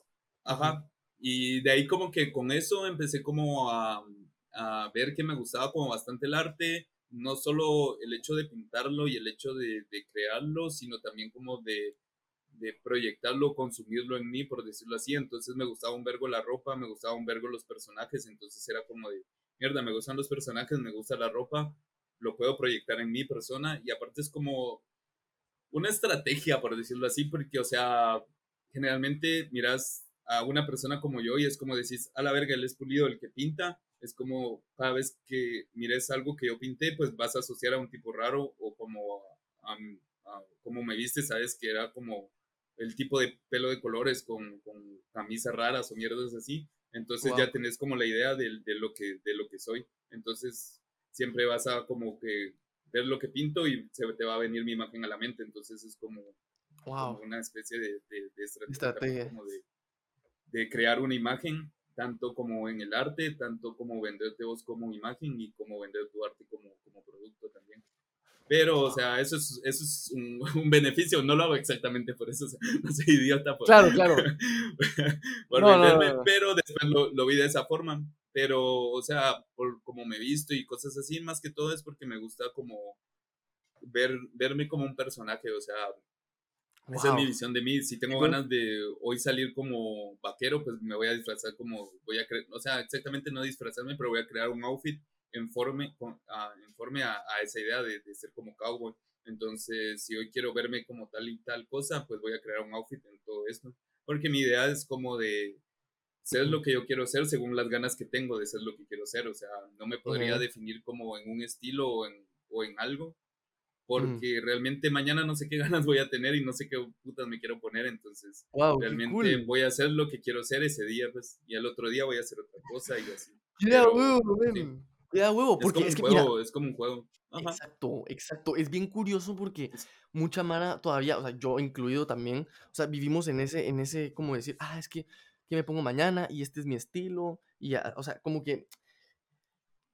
S2: Ajá. Y de ahí como que con eso empecé como a, a, ver que me gustaba como bastante el arte, no solo el hecho de pintarlo y el hecho de, de crearlo, sino también como de de proyectarlo, consumirlo en mí, por decirlo así. Entonces me gustaba un vergo la ropa, me gustaba un vergo los personajes, entonces era como de, mierda, me gustan los personajes, me gusta la ropa, lo puedo proyectar en mi persona y aparte es como una estrategia, por decirlo así, porque, o sea, generalmente miras a una persona como yo y es como decís, a la verga, él es pulido, el que pinta, es como cada vez que mires algo que yo pinté, pues vas a asociar a un tipo raro o como como me viste, sabes que era como el tipo de pelo de colores con, con camisas raras o mierdas así. Entonces ya tenés como la idea de, de, lo que, de lo que soy. Entonces siempre vas a como que ver lo que pinto y se te va a venir mi imagen a la mente. Entonces es como, una especie de, de, estrategia, Como de, crear una imagen, tanto como en el arte, tanto como venderte vos como imagen y como vender tu arte como, como producto también. Pero, o sea, eso es, eso es un, un, beneficio. No lo hago exactamente por eso. O sea, no soy idiota. Por,
S1: claro, claro.
S2: por no, venderme, no, no, pero después lo, lo, vi de esa forma. Pero, o sea, por como me he visto y cosas así, más que todo es porque me gusta como ver, verme como un personaje. O sea, wow. esa es mi visión de mí. Si tengo ganas de hoy salir como vaquero, pues me voy a disfrazar como, voy a, o sea, exactamente no disfrazarme, pero voy a crear un outfit informe, a, informe a, a, esa idea de, de, ser como cowboy. Entonces, si hoy quiero verme como tal y tal cosa, pues voy a crear un outfit en todo esto. Porque mi idea es como de ser lo que yo quiero ser según las ganas que tengo de ser lo que quiero ser. O sea, no me podría uh -huh. definir como en un estilo o en, o en algo. Porque mm. realmente mañana no sé qué ganas voy a tener y no sé qué putas me quiero poner. Entonces,
S1: wow,
S2: realmente
S1: cool.
S2: voy a hacer lo que quiero ser ese día, pues, y al otro día voy a hacer otra cosa y así.
S1: Yeah, Pero, wow, sí. Ya, huevo, porque
S2: es,
S1: es
S2: como
S1: que,
S2: un juego,
S1: mira,
S2: es como un juego. Ajá.
S1: Exacto, exacto. Es bien curioso porque mucha Mara todavía, o sea, yo incluido también, o sea, vivimos en ese, en ese, como decir, ah, es que, que me pongo mañana y este es mi estilo, y ya, o sea, como que,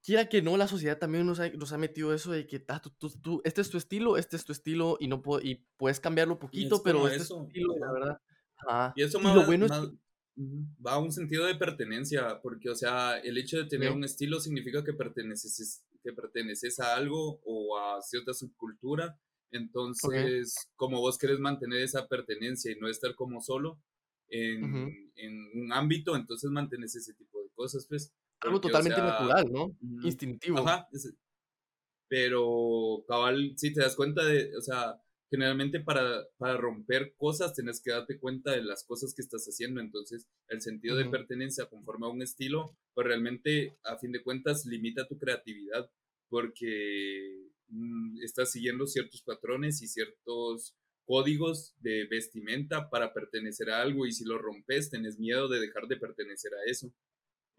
S1: quiera que no, la sociedad también nos ha, nos ha metido eso de que, ah, tú, tú, tú, este es tu estilo, este es tu estilo, y no puedo, y puedes cambiarlo poquito, pero este
S2: eso.
S1: es tu estilo, la verdad.
S2: Y eso
S1: y
S2: más,
S1: lo bueno
S2: más,
S1: es que,
S2: va a un sentido de pertenencia, porque, o sea, el hecho de tener
S1: ¿Sí?
S2: un estilo significa que perteneces, que perteneces a algo o a cierta subcultura. Entonces,
S1: okay.
S2: como vos querés mantener esa pertenencia y no estar como solo en, uh -huh. en un ámbito, entonces mantenés ese tipo de cosas, pues.
S1: Algo totalmente o sea, natural, ¿no? Instintivo.
S2: Ajá. Pero, cabal, si te das cuenta de, o sea, generalmente para, para romper cosas tenés que darte cuenta de las cosas que estás haciendo. Entonces, el sentido uh -huh. de pertenencia conforme a un estilo, pues realmente, a fin de cuentas, limita tu creatividad porque mmm, estás siguiendo ciertos patrones y ciertos códigos de vestimenta para pertenecer a algo y si lo rompes, tenés miedo de dejar de pertenecer a eso.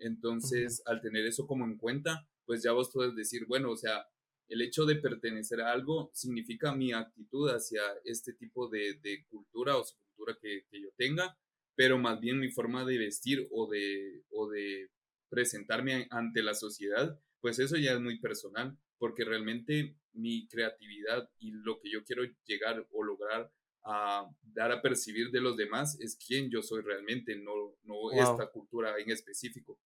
S2: Entonces, uh -huh. al tener eso como en cuenta, pues ya vos puedes decir, bueno, o sea, el hecho de pertenecer a algo significa mi actitud hacia este tipo de, de cultura o subcultura que, que, yo tenga, pero más bien mi forma de vestir o de, o de presentarme ante la sociedad, pues eso ya es muy personal, porque realmente mi creatividad y lo que yo quiero llegar o lograr a dar a percibir de los demás es quién yo soy realmente, no, no wow. esta cultura en específico.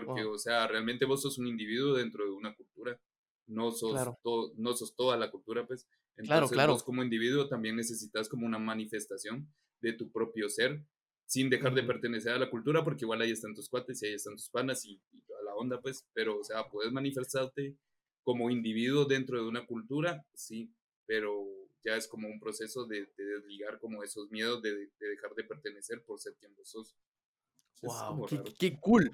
S2: Porque, wow. o sea, realmente vos sos un individuo dentro de una cultura no sos,
S1: claro.
S2: to, no sos toda la cultura, pues. Entonces,
S1: claro, claro.
S2: vos como individuo también necesitas como una manifestación de tu propio ser, sin dejar de pertenecer a la cultura, porque igual ahí están tus cuates y ahí están tus panas y, y toda la onda, pues, pero, o sea, puedes manifestarte como individuo dentro de una cultura, sí, pero ya es como un proceso de, de desligar como esos miedos de, de, dejar de pertenecer por ser quien vos sos.
S1: Wow, qué, qué, cool.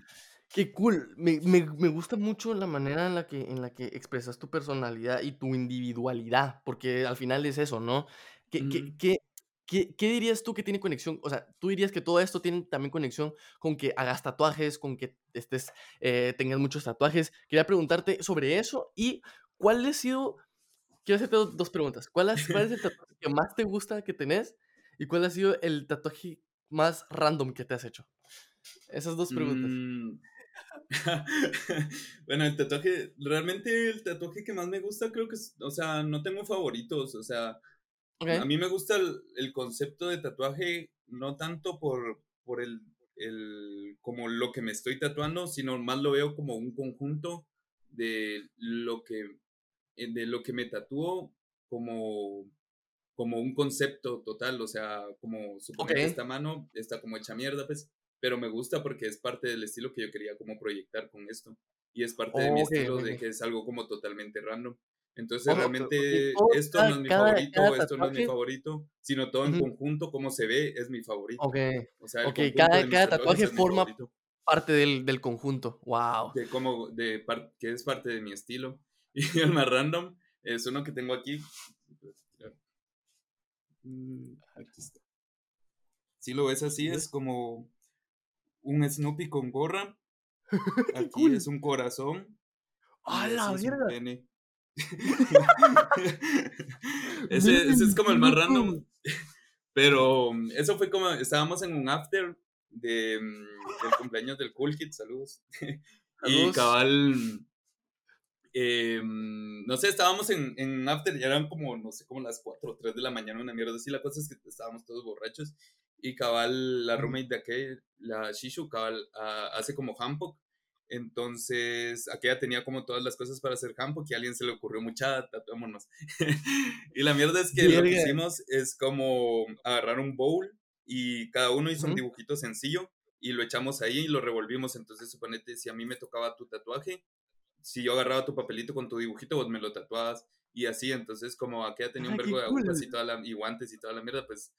S1: Qué cool. Me, me, me, gusta mucho la manera en la, que, en la que expresas tu personalidad y tu individualidad, porque al final es eso, ¿no? ¿Qué, mm. qué, qué, qué, qué dirías tú que tiene conexión? O sea, tú dirías que todo esto tiene también conexión con que hagas tatuajes, con que estés, eh, tengas muchos tatuajes. Quería preguntarte sobre eso y cuál ha sido. Quiero hacerte dos preguntas. ¿Cuál, has, ¿Cuál es el tatuaje que más te gusta que tenés? ¿Y cuál ha sido el tatuaje más random que te has hecho? Esas dos preguntas.
S2: Mm. bueno, el tatuaje, realmente el tatuaje que más me gusta creo que es, o sea, no tengo favoritos, o sea, a mí me gusta el, concepto de tatuaje no tanto por, por el, el, como lo que me estoy tatuando, sino más lo veo como un conjunto de lo que, de lo que me tatúo como, como un concepto total, o sea, como supongo que esta mano está como hecha mierda, pues, pero me gusta porque es parte del estilo que yo quería como proyectar con esto. Y es parte de mi estilo de que es algo como totalmente random. Entonces realmente esto no es mi favorito, esto no es mi favorito, sino todo en conjunto, como se ve, es mi favorito.
S1: Ok, o sea, okay. cada, cada tatuaje forma parte del, del, conjunto, wow.
S2: De como, de que es parte de mi estilo. Y el más random es uno que tengo aquí. Mm, si lo ves así, es como un Snoopy con gorra. Aquí es un corazón.
S1: ¡A la mierda!
S2: ese, ese, es como el más random. Pero mm, eso fue como, estábamos en un after de, mm, del cumpleaños del Cool Kid, saludos. y cabal, eh, no sé, estábamos en, en after, ya eran como, no sé, como las 4 o 3 de la mañana, una mierda así. La cosa es que estábamos todos borrachos y cabal, la roommate de aquel, la Shishu, cabal, ah, hace como handbook. Entonces, aquella tenía como todas las cosas para hacer handbook y a alguien se le ocurrió mucha, tatuémonos. y la mierda es que lo que hicimos es como agarrar un bowl y cada uno hizo un dibujito sencillo y lo echamos ahí y lo revolvimos. Entonces, suponete, si a mí me tocaba tu tatuaje, si yo agarraba tu papelito con tu dibujito, vos me lo tatuabas y así. Entonces, como aquella tenía un vergo de agujas y, toda la, y guantes y toda la mierda, pues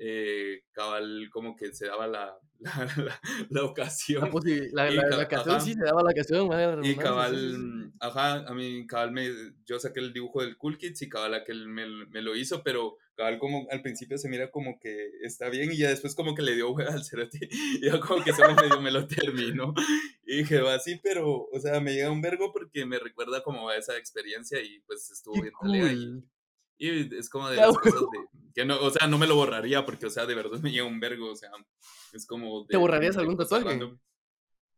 S2: eh, cabal como que se daba la, la, la, ocasión.
S1: La, la, ocasión sí se daba la ocasión.
S2: y cabal, ajá, a mí cabal me, yo saqué el dibujo del Cool Kids y cabal aquel me, me lo hizo, pero cabal como al principio se mira como que está bien y ya después como que le dio hueá al cerote y yo como que solo medio me lo terminó y dije, va así, pero, o sea, me llega un vergo porque me recuerda como a esa experiencia y pues estuvo bien cool. Y es como de las cosas de, que no, o sea, no me lo borraría porque, o sea, de verdad me llega un vergo, o sea, es como...
S1: ¿Te borrarías algún tatuaje?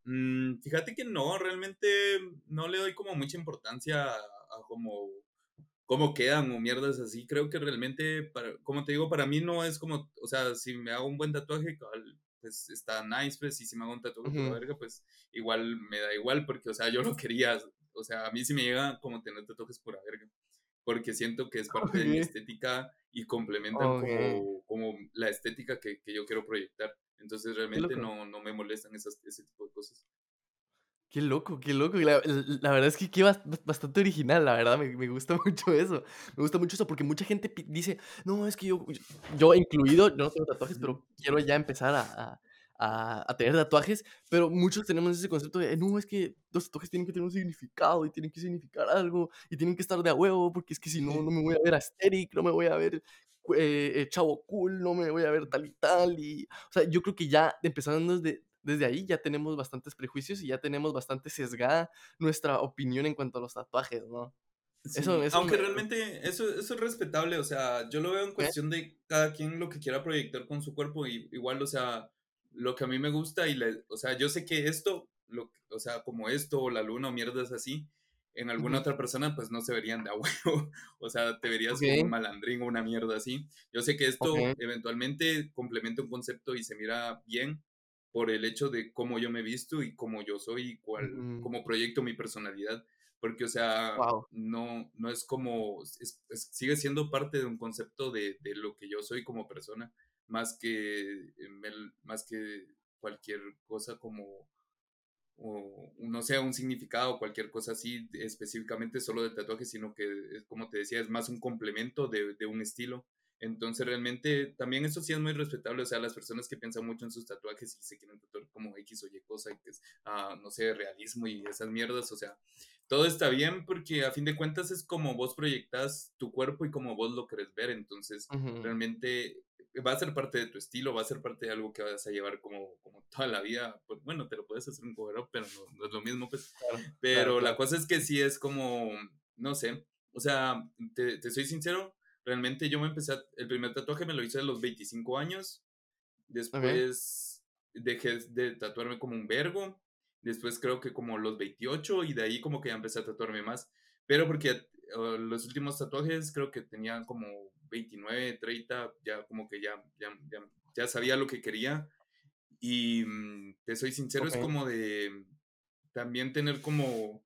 S2: Mm, fíjate que no, realmente no le doy como mucha importancia a, como cómo quedan o mierdas así. Creo que realmente, para, como te digo, para mí no es como, o sea, si me hago un buen tatuaje, pues está nice, pues, y si me hago un tatuaje por la verga, pues igual me da igual, porque, o sea, yo lo quería, o sea, a mí sí me llega como tener tatuajes por la verga porque siento que es parte de mi estética y complementan como, como, la estética que, que, yo quiero proyectar. Entonces realmente no, no, me molestan esas, ese tipo de cosas.
S1: Qué loco, qué loco. La, la, verdad es que qué bastante original, la verdad, me, me, gusta mucho eso. Me gusta mucho eso porque mucha gente dice, no, es que yo, yo incluido, yo no tengo tatuajes, pero quiero ya empezar a, a, tener tatuajes, pero muchos tenemos ese concepto de, no, es que los tatuajes tienen que tener un significado y tienen que significar algo y tienen que estar de a huevo, porque es que si no, no me voy a ver aesthetic, no me voy a ver eh, eh, chavo cool, no me voy a ver tal y tal. Y, o sea, yo creo que ya empezando desde, desde ahí ya tenemos bastantes prejuicios y ya tenemos bastante sesgada nuestra opinión en cuanto a los tatuajes, ¿no?
S2: eso, Aunque realmente eso, eso es respetable, o sea, yo lo veo en ¿Eh? cuestión de cada quien lo que quiera proyectar con su cuerpo y igual, o sea, lo que a mí me gusta y, le, o sea, yo sé que esto, lo, o sea, como esto o la luna o mierdas así, en alguna otra persona pues no se verían de a huevo, o sea, te verías como un malandrín o una mierda así. Yo sé que esto eventualmente complementa un concepto y se mira bien por el hecho de cómo yo me he visto y cómo yo soy y cuál, cómo proyecto mi personalidad. Porque, o sea, no, no es como, sigue siendo parte de un concepto de, de lo que yo soy como persona más que, eh, más que cualquier cosa como, o, no sea un significado, cualquier cosa así específicamente solo de tatuaje, sino que, como te decía, es más un complemento de, de un estilo. Entonces, realmente, también eso sí es muy respetable. O sea, las personas que piensan mucho en sus tatuajes y se quieren tatuar como X o Y cosa, que es, ah, no sé, realismo y esas mierdas. O sea, todo está bien porque a fin de cuentas es como vos proyectas tu cuerpo y como vos lo querés ver. Entonces, realmente va a ser parte de tu estilo, va a ser parte de algo que vas a llevar como, como toda la vida. Pues, bueno, te lo puedes hacer un cover pero no, es lo mismo, pues. pero la cosa es que sí es como, no sé, o sea, te, soy sincero, realmente yo me empecé, el primer tatuaje me lo hice a los 25 años Después dejé de tatuarme como un vergo. Después creo que como los 28 y de ahí como que ya empecé a tatuarme más. Pero porque los últimos tatuajes creo que tenía como 29, 30, ya como que ya, ya, ya, sabía lo que quería. Y mm, te soy sincero, es como de también tener como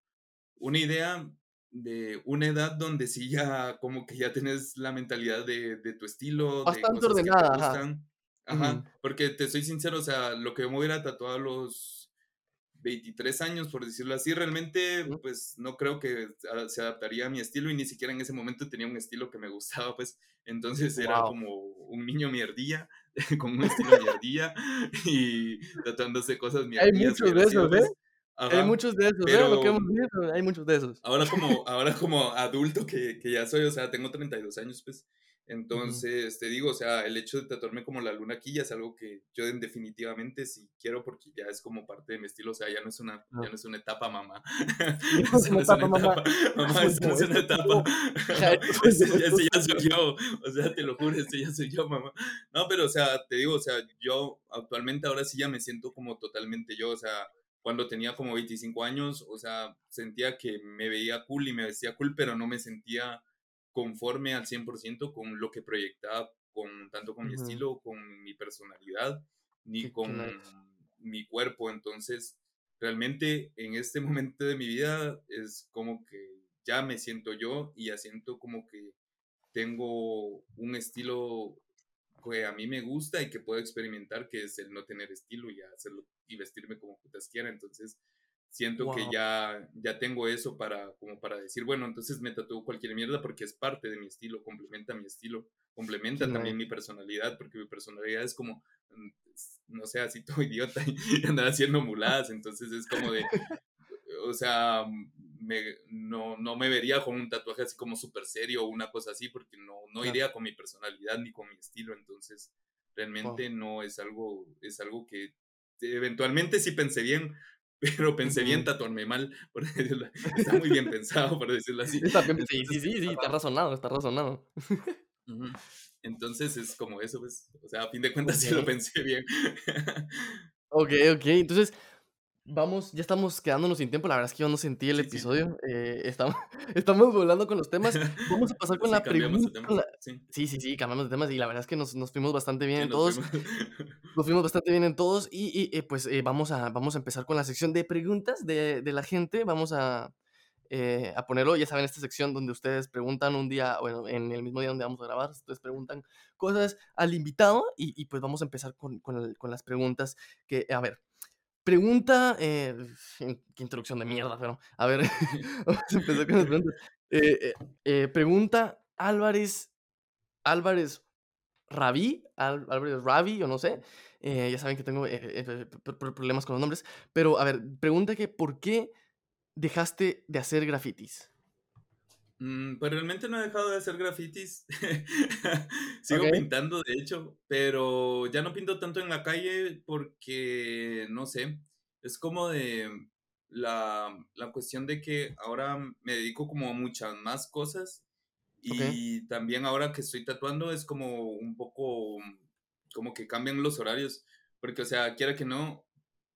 S2: una idea de una edad donde sí ya como que ya tienes la mentalidad de, de tu estilo,
S1: Bastante de cosas ordenada, que te gustan.
S2: Ajá, porque te soy sincero, o sea, lo que yo me hubiera tatuado a los 23 años, por decirlo así, realmente, pues no creo que se adaptaría a mi estilo y ni siquiera en ese momento tenía un estilo que me gustaba, pues entonces era como un niño mierdilla, con un estilo mierdilla y tratándose cosas mierdillas.
S1: Hay muchos de esos, ¿eh? Hay muchos de esos, pero, que hemos visto, hay muchos de esos.
S2: Ahora como, ahora como adulto que, que ya soy, o sea, tengo 32 años, pues entonces, te digo, o sea, el hecho de tatuarme como la luna aquí ya es algo que yo definitivamente sí quiero porque ya es como parte de mi estilo, o sea, ya no es una, ya no es una etapa, mamá. no es una etapa, mamá. Mamá, eso no es una etapa. ese, ya soy yo, o sea, te lo juro, ese ya soy yo, mamá. No, pero, o sea, te digo, o sea, yo actualmente ahora sí ya me siento como totalmente yo, o sea, cuando tenía como 25 años, o sea, sentía que me veía cool y me vestía cool, pero no me sentía conforme al 100% con lo que proyectaba, con, tanto con mi estilo, con mi personalidad, ni con mi cuerpo. Entonces, realmente en este momento de mi vida es como que ya me siento yo y ya siento como que tengo un estilo que a mí me gusta y que puedo experimentar, que es el no tener estilo y hacerlo y vestirme como putas quiera. Entonces, siento que ya, ya tengo eso para, como para decir, bueno, entonces me tatúo cualquier mierda porque es parte de mi estilo, complementa mi estilo, complementa también mi personalidad, porque mi personalidad es como, mm, no sé, así todo idiota y andar haciendo muladas, entonces es como de, o sea, me, no, no me vería con un tatuaje así como súper serio o una cosa así, porque no, no iría con mi personalidad ni con mi estilo, entonces realmente no es algo, es algo que eventualmente sí pensé bien, pero pensé bien tatuarme mal, por decirlo, está muy bien pensado, por decirlo así.
S1: sí, sí, sí, sí, está razonado, está razonado.
S2: Entonces es como eso, pues, o sea, a fin de cuentas sí lo pensé bien.
S1: ok, ok, entonces Vamos, ya estamos quedándonos sin tiempo. La verdad es que yo no sentí el episodio. Eh, estamos, estamos volando con los temas. Vamos a pasar con la pregunta. Sí. sí. sí, cambiamos de temas y la verdad es que nos, nos fuimos bastante bien en todos. Nos fuimos bastante bien en todos y, y pues eh, vamos, a, vamos a empezar con la sección de preguntas de, de la gente. Vamos a, eh, a ponerlo, ya saben, esta sección donde ustedes preguntan un día, bueno, en el mismo día donde vamos a grabar, ustedes preguntan cosas al invitado y, y pues vamos a empezar con, con, con las preguntas que, a ver. Pregunta, eh, qué introducción de mierda, pero a ver, vamos a empezar con las preguntas. Eh, eh, pregunta Álvarez, Álvarez Rabi, Álvarez Rabi, o no sé, ya saben que tengo problemas con los nombres, pero a ver, pregunta que ¿por qué dejaste de hacer grafitis?
S2: Mm, pues realmente no he dejado de hacer grafitis. Sigo pintando, de hecho, pero ya no pinto tanto en la calle porque, no sé, es como de la, la cuestión de que ahora me dedico como a muchas más cosas y también ahora que estoy tatuando es como un poco, como que cambian los horarios, porque o sea, quiera que no,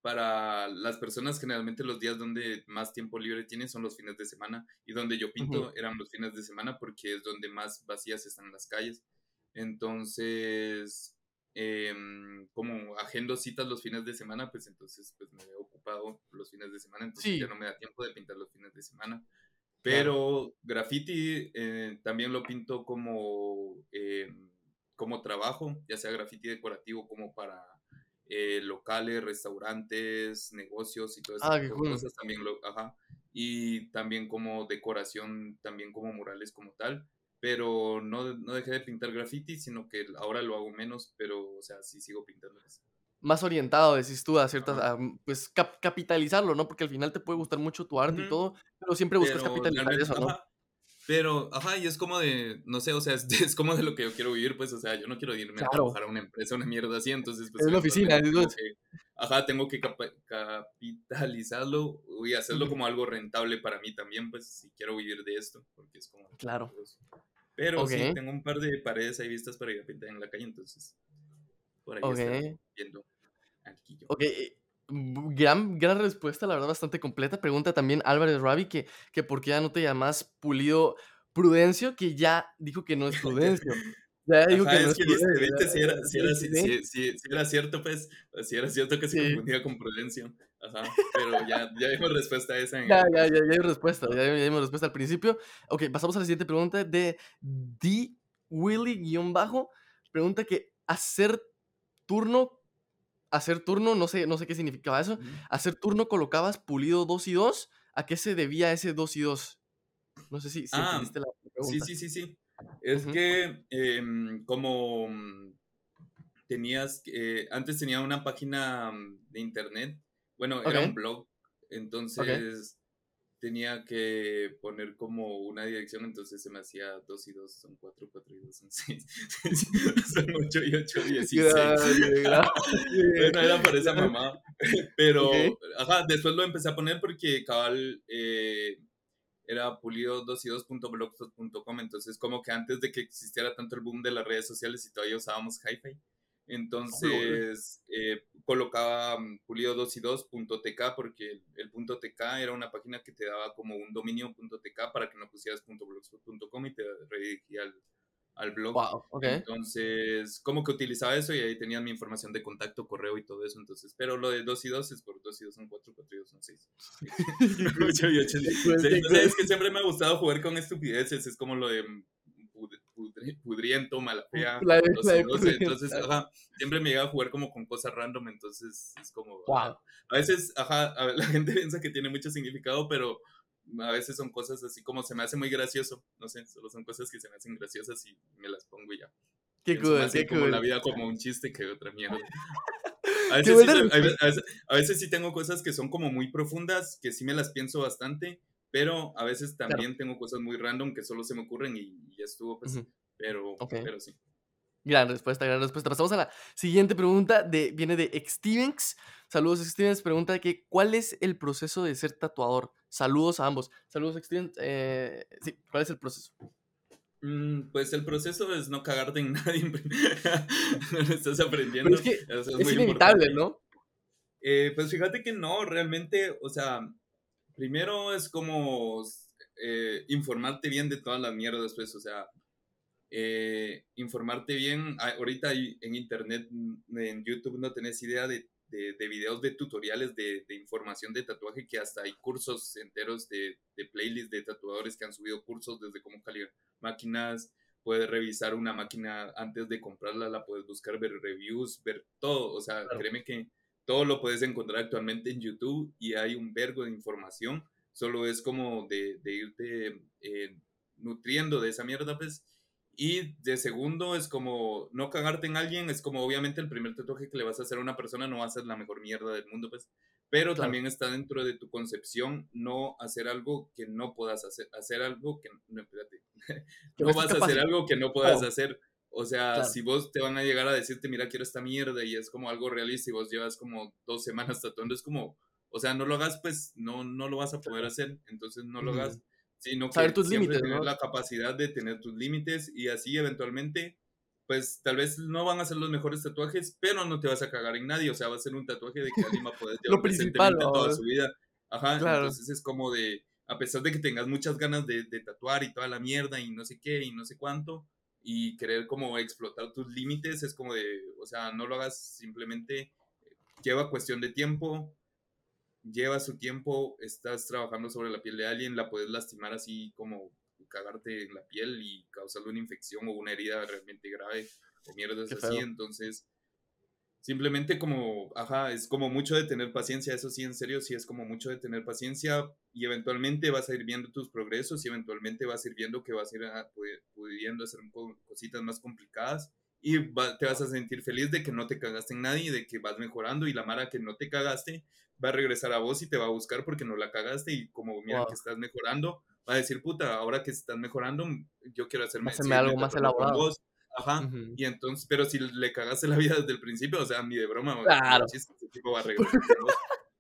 S2: para las personas generalmente los días donde más tiempo libre tienen son los fines de semana y donde yo pinto eran los fines de semana porque es donde más vacías están las calles. Entonces, em, como agendo citas los fines de semana, pues entonces pues me he ocupado los fines de semana, entonces ya no me da tiempo de pintar los fines de semana. Pero graffiti eh, también lo pinto como, em, como trabajo, ya sea graffiti decorativo como para eh, locales, restaurantes, negocios y todas esas ah, cosas también lo, ajá, y también como decoración, también como murales como tal, pero no, no dejé de pintar graffiti, sino que ahora lo hago menos, pero o sea, sí sigo pintando
S1: Más orientado, decís tú, a ciertas, pues capitalizarlo, ¿no? Porque al final te puede gustar mucho tu arte y todo, pero siempre buscas capitalizar eso, ¿no?
S2: Pero, ajá, y es como de, no sé, o sea, es, es, como de lo que yo quiero vivir, pues, o sea, yo no quiero irme a trabajar a una empresa, una mierda así, entonces, pues...
S1: Es una oficina,
S2: Ajá, tengo que capitalizarlo y hacerlo como algo rentable para mí también, pues, si quiero vivir de esto, porque es como...
S1: Claro.
S2: Pero sí, tengo un par de paredes ahí vistas para ir a pintar en la calle, entonces... por ahí okay. viendo
S1: Ok, eh, gran, gran respuesta, la verdad, bastante completa. Pregunta también Álvarez Ravi que, que por qué ya no te llamas Pulido Prudencio, que ya dijo que no es Prudencio.
S2: Ya dijo que no es. Si era, si, era, si, era, cierto, pues, si era cierto que se confundía con Prudencio. Ajá, pero ya, ya dimos respuesta a esa.
S1: ya, ya, ya, ya dimos respuesta, ya dimos respuesta al principio. Ok, pasamos a la siguiente pregunta de D. Willy-bajo. Pregunta que hacer turno, hacer turno, no sé, no sé qué significaba eso. Hacer turno colocabas pulido 2 y 2. ¿A qué se debía ese 2 y 2? No sé si, si
S2: ah, la pregunta. Sí, sí, sí, sí. Es que em, como tenías, eh, antes tenía una página de internet bueno, era un blog, entonces tenía que poner como una dirección, entonces se me hacía 2 y 2 son 4, 4 y 2 son 6, son 8 y 8, 16. bueno, era por esa mamá, pero, ajá, después lo empecé a poner porque cabal... Eh, era pulido 2 y 2.blogspot.com, entonces como que antes de que existiera tanto el boom de las redes sociales y todavía usábamos hi-fi, entonces eh, colocaba mm, pulido 2 y 2.tk porque el, punto .tk era una página que te daba como un dominio .tk para que no pusieras .blogspot.com y te redirigía al, al blog.
S1: Wow, okay.
S2: Entonces, como que utilizaba eso y ahí tenían mi información de contacto, correo y todo eso. Entonces, pero lo de 2 y 2 es por 2 y 2 son 4, 4 y 2 son 6. es que siempre me ha gustado jugar con estupideces, es como lo de mm, pudriento, mala fea. entonces, ajá, siempre me llega a jugar como con cosas random, entonces es como... A veces, ajá, la gente piensa que tiene mucho significado, pero a veces son cosas así como se me hace muy gracioso, no sé, solo son cosas que se me hacen graciosas y me las pongo y ya.
S1: Qué cool, qué
S2: como la vida como un chiste que otra mierda. A veces, sí, a veces sí tengo cosas que son como muy profundas, que sí me las pienso bastante, pero a veces también tengo cosas muy random que solo se me ocurren y, ya estuvo, pues, pero, pero sí.
S1: Gran respuesta, gran respuesta. Pasamos a la siguiente pregunta, de, viene de Xstevens. Saludos, Xstevens. Pregunta que, ¿cuál es el proceso de ser tatuador? Saludos a ambos. Saludos, Xstevens. Eh, sí, ¿cuál es el proceso?
S2: Mm, pues el proceso es no cagarte en nadie. estás aprendiendo.
S1: es que es, inevitable, ¿no?
S2: Eh, pues fíjate que no, realmente, o sea, primero es como eh, informarte bien de todas las mierdas, pues, o sea, eh, informarte bien. Ah, ahorita en internet, mm, en YouTube, no tenés idea de, de, videos de tutoriales de, de, información de tatuaje, que hasta hay cursos enteros de, de playlists de tatuadores que han subido cursos desde cómo calibrar máquinas. Puedes revisar una máquina antes de comprarla, la puedes buscar, ver reviews, ver todo. O sea, créeme que todo lo puedes encontrar actualmente en YouTube y hay un vergo de información. Solo es como de, irte eh, nutriendo de esa mierda, pues. Y de segundo es como no cagarte en alguien, es como obviamente el primer tatuaje que le vas a hacer a una persona no va a ser la mejor mierda del mundo, pues. Pero también está dentro de tu concepción no hacer algo que no puedas hacer, hacer algo que no, espérate, no vas a hacer algo que no puedas hacer o sea, si vos te van a llegar a decirte, mira, quiero esta mierda y es como algo realista y vos llevas como dos semanas tatuando, es como, o sea, no lo hagas, pues no, no lo vas a poder hacer, entonces no lo hagas, sino que
S1: tus límites,
S2: tener la capacidad de tener tus límites y así eventualmente, pues tal vez no van a ser los mejores tatuajes, pero no te vas a cagar en nadie, o sea, va a ser un tatuaje de que alguien va a poder
S1: llevar principal,
S2: toda su vida. Ajá, entonces es como de, a pesar de que tengas muchas ganas de, de tatuar y toda la mierda y no sé qué y no sé cuánto, y querer como explotar tus límites es como de, o sea, no lo hagas simplemente, lleva cuestión de tiempo, lleva su tiempo, estás trabajando sobre la piel de alguien, la puedes lastimar así como cagarte en la piel y causarle una infección o una herida realmente grave o mierdas así, entonces Simplemente como, ajá, es como mucho de tener paciencia, eso sí, en serio, sí es como mucho de tener paciencia y eventualmente vas a ir viendo tus progresos y eventualmente vas a ir viendo que vas a ir pudiendo hacer cositas más complicadas y te vas a sentir feliz de que no te cagaste en nadie y de que vas mejorando y la Mara que no te cagaste va a regresar a vos y te va a buscar porque no la cagaste y como mira que estás mejorando, va a decir, puta, ahora que estás mejorando, yo quiero hacerme,
S1: algo más elaborado.
S2: Ajá. Y entonces, pero si le cagaste la vida desde el principio, o sea, ni de broma,
S1: claro.
S2: ese tipo va a regresar.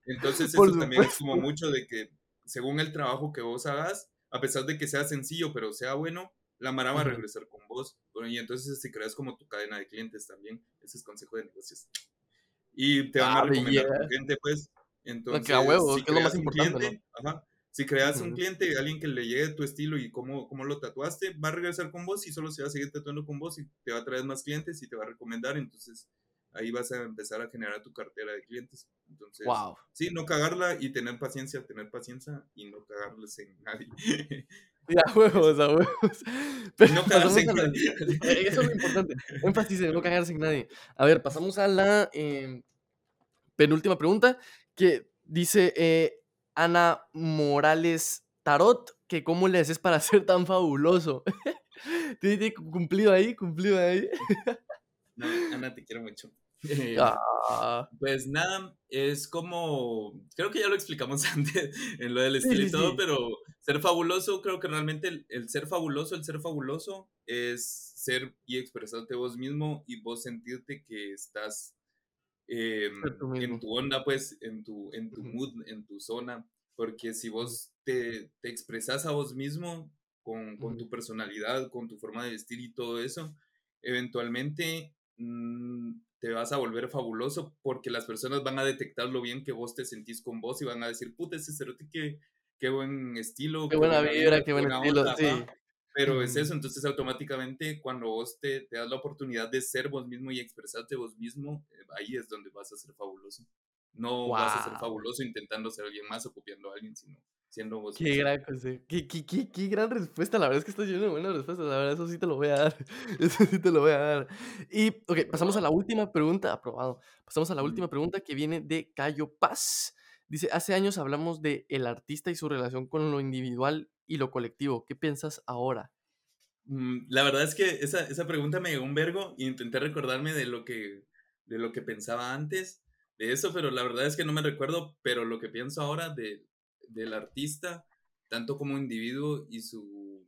S2: entonces, eso también es como mucho de que según el trabajo que vos hagas, a pesar de que sea sencillo, pero sea bueno, la Mara va a regresar con vos. Bueno, y entonces si creas como tu cadena de clientes también, ese es consejo de negocios. Y te van a recomendar a tu cliente, pues.
S1: No,
S2: Entonces,
S1: que a huevo,
S2: si
S1: que es lo más importante,
S2: cliente, ajá, si creas un cliente, alguien que le llegue tu estilo y cómo, cómo lo tatuaste, va a regresar con vos y solo se va a seguir tatuando con vos y te va a traer más clientes y te va a recomendar. Entonces, ahí vas a empezar a generar tu cartera de clientes. Entonces,
S1: Wow.
S2: sí, no cagarla y tener paciencia, tener paciencia y no cagarles en nadie.
S1: Ya, huevos, a huevos. Pero
S2: no cagarse en
S1: la-
S2: nadie.
S1: Eh, Eso es lo importante. Énfasis en no cagarse en nadie. A ver, pasamos a la em, penúltima pregunta que dice eh, Ana Morales Tarot, que cómo le haces para ser tan fabuloso. ¿Tiene tiene cumplido ahí? ¿Cumplido ahí?
S2: No, Ana, te quiero mucho. Eh,
S1: Ah,
S2: Pues nada, es como, creo que ya lo explicamos antes en lo del
S1: Sí,
S2: estilo y todo,
S1: sí.
S2: pero ser fabuloso, creo que realmente el, el ser fabuloso, el ser fabuloso es ser y expresarte vos mismo y vos sentirte que estás eh, en tu onda, pues, en tu, en tu mood, en tu zona, porque si vos te, te expresas a vos mismo con, con tu personalidad, con tu forma de vestir y todo eso, eventualmente mm, te vas a volver fabuloso porque las personas van a detectar lo bien que vos te sentís con vos y van a decir, puta, ese cerote, qué, qué buen estilo,
S1: qué buena vibra, qué buen
S2: buena
S1: estilo.
S2: onda,
S1: Sí.
S2: Ajá". Pero es eso, entonces automáticamente cuando vos te, te das la oportunidad de ser vos mismo y expresarte vos mismo, eh, ahí es donde vas a ser fabuloso. No vas a ser
S1: Wow.
S2: fabuloso intentando ser alguien más o copiando a alguien, sino siendo vos
S1: Qué
S2: mismo.
S1: gran consejo. Qué, qué, qué, qué gran respuesta. La verdad es que estás lleno de buenas respuestas. La verdad, eso sí te lo voy a dar. Eso sí te lo voy a dar. Y, ok, pasamos a la última pregunta. Aprobado. Pasamos a la última pregunta que viene de Cayo Paz. Dice, hace años hablamos de el artista y su relación con lo individual y lo colectivo. ¿Qué piensas ahora?
S2: Mm, La verdad es que esa, esa pregunta me llegó un vergo y intenté recordarme de lo que, de lo que pensaba antes de eso, pero la verdad es que no me recuerdo, pero lo que pienso ahora de, del artista, tanto como individuo y su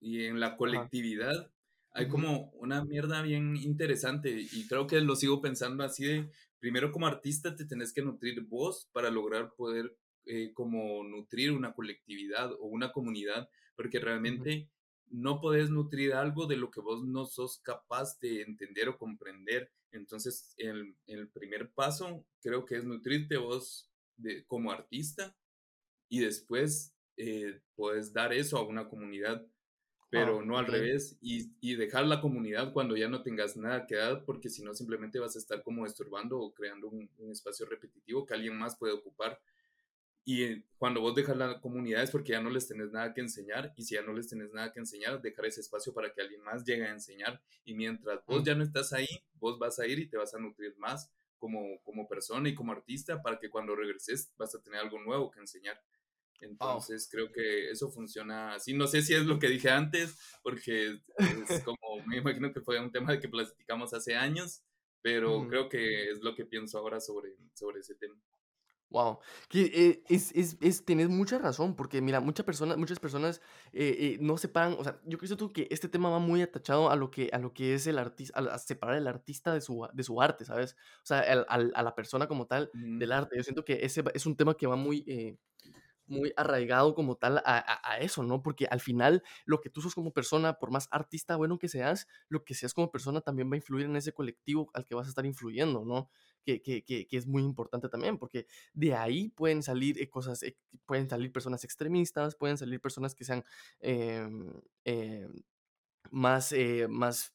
S2: y en la
S1: Ajá.
S2: colectividad, hay como una mierda bien interesante y creo que lo sigo pensando así de, primero como artista te tenés que nutrir vos para lograr poder eh, como nutrir una colectividad o una comunidad, porque realmente no podés nutrir algo de lo que vos no sos capaz de entender o comprender. Entonces, el, el primer paso creo que es nutrirte vos de, como artista y después eh, puedes dar eso a una comunidad, pero
S1: Ah,
S2: no al revés, y, y dejar la comunidad cuando ya no tengas nada que dar, porque si no simplemente vas a estar como estorbando o creando un, un espacio repetitivo que alguien más puede ocupar. Y eh, cuando vos dejas la comunidad es porque ya no les tenés nada que enseñar, y si ya no les tenés nada que enseñar, dejar ese espacio para que alguien más llegue a enseñar. Y mientras vos ya no estás ahí, vos vas a ir y te vas a nutrir más como, como persona y como artista para que cuando regreses vas a tener algo nuevo que enseñar. Entonces creo que eso funciona así. No sé si es lo que dije antes, porque es como, me imagino que fue un tema que platicamos hace años, pero creo que es lo que pienso ahora sobre, sobre ese tema.
S1: Wow, que eh, es, es, es, tienes mucha razón, porque mira, muchas personas, muchas personas eh, eh, no separan, o sea, yo creo tú que este tema va muy atachado a lo que, a lo que es el artista, a, separar el artista de su, de su arte, ¿sabes? O sea, al- al- a la persona como tal del arte. Yo siento que ese es un tema que va muy, eh, muy arraigado como tal a, a- eso, ¿no? Porque al final lo que tú sos como persona, por más artista bueno que seas, lo que seas como persona también va a influir en ese colectivo al que vas a estar influyendo, ¿no? Que, que, que, que es muy importante también, porque de ahí pueden salir eh, cosas, eh, pueden salir personas extremistas, pueden salir personas que sean em, em, más, eh, más,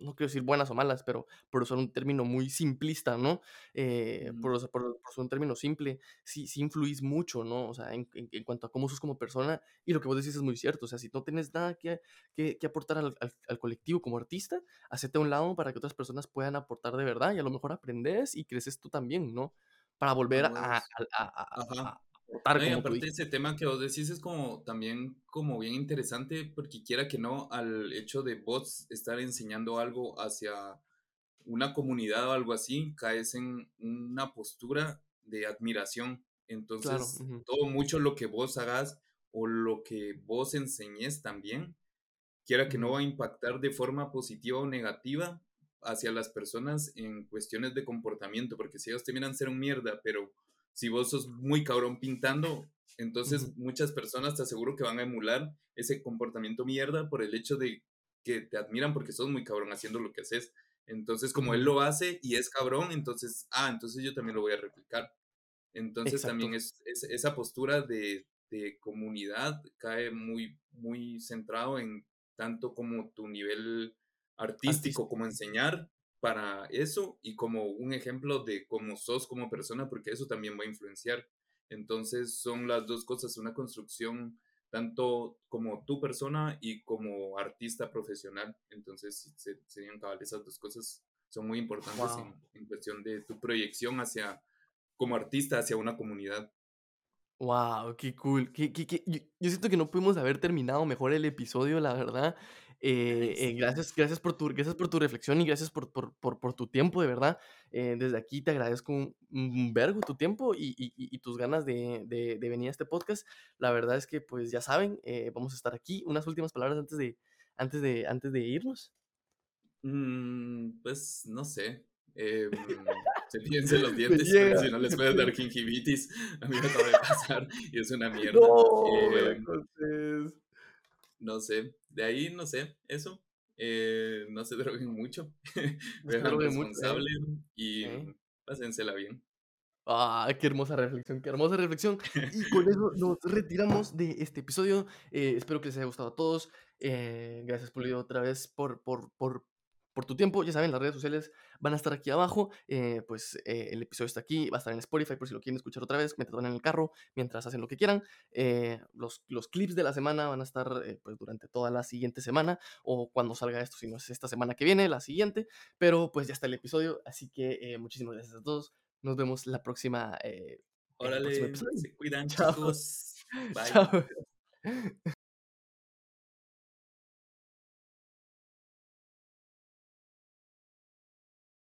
S1: no quiero decir buenas o malas, pero por usar un término muy simplista, ¿no? Eh, por, por, por usar un término simple, sí, sí influís mucho, ¿no? O sea, en, en- en cuanto a cómo sos como persona, y lo que vos decís es muy cierto, o sea, si no tienes nada que, que, que aportar al, al- al colectivo como artista, hacete a un lado para que otras personas puedan aportar de verdad, y a lo mejor aprendes y creces tú también, ¿no? Para volver a, a,
S2: huevos.
S1: a-
S2: No, y
S1: como tú
S2: aparte ese tema que vos decís es como también como bien interesante porque quiera que no, al hecho de vos estar enseñando algo hacia una comunidad o algo así, caes en una postura de admiración.
S1: Claro.
S2: Entonces, todo mucho lo que vos hagas o lo que vos enseñes también, quiera que no va a impactar de forma positiva o negativa hacia las personas en cuestiones de comportamiento, porque si ellos te miran ser un mierda, pero si vos sos muy cabrón pintando, entonces muchas personas te aseguro que van a emular ese comportamiento mierda por el hecho de que te admiran porque sos muy cabrón haciendo lo que haces. Entonces, como él lo hace y es cabrón, entonces, ah, entonces yo también lo voy a replicar. Entonces también es, esa postura de, de, comunidad cae muy, muy centrado en tanto como tu nivel artístico, como enseñar para eso y como un ejemplo de cómo sos como persona, porque eso también va a influenciar. Entonces son las dos cosas, una construcción tanto como tu persona y como artista profesional. Entonces serían cabal esas dos cosas son muy importantes en, cuestión de tu proyección hacia como artista hacia una comunidad.
S1: Wow, qué cool. Qué, qué, qué... Yo, yo, siento que no pudimos haber terminado mejor el episodio, la verdad. Eh, eh, gracias, gracias, por tu, gracias por tu reflexión y gracias por, por, por, por tu tiempo, de verdad. Eh, desde aquí te agradezco un, un vergo tu tiempo y, y, y tus ganas de, de, de, venir a este podcast. La verdad es que, pues ya saben, vamos a estar aquí. Unas últimas palabras antes de, antes de, antes de irnos.
S2: Mm, pues no sé. Eh, cepillense los dientes, si no les puede dar gingivitis. A mí me acaba de pasar y es una mierda. No, eh, no sé, de ahí no sé, eso. Eh, no se droguen mucho. Vean responsable mucho, y ¿Eh? pásensela bien.
S1: Ah, qué hermosa reflexión, qué hermosa reflexión. Y con eso nos retiramos de este episodio. Eh, espero que les haya gustado a todos. Eh, gracias, Pulido, otra vez por, por, por por tu tiempo. Ya saben, las redes sociales van a estar aquí abajo. Eh, pues eh, el episodio está aquí, va a estar en Spotify por si lo quieren escuchar otra vez, mientras van en el carro, mientras hacen lo que quieran. Eh, los, los, clips de la semana van a estar pues durante toda la siguiente semana o cuando salga esto, si no es esta semana que viene, la siguiente. Pero pues ya está el episodio, así que muchísimas gracias a todos. Nos vemos la próxima.
S2: Órale, se cuidan, chicos. Bye. Chao.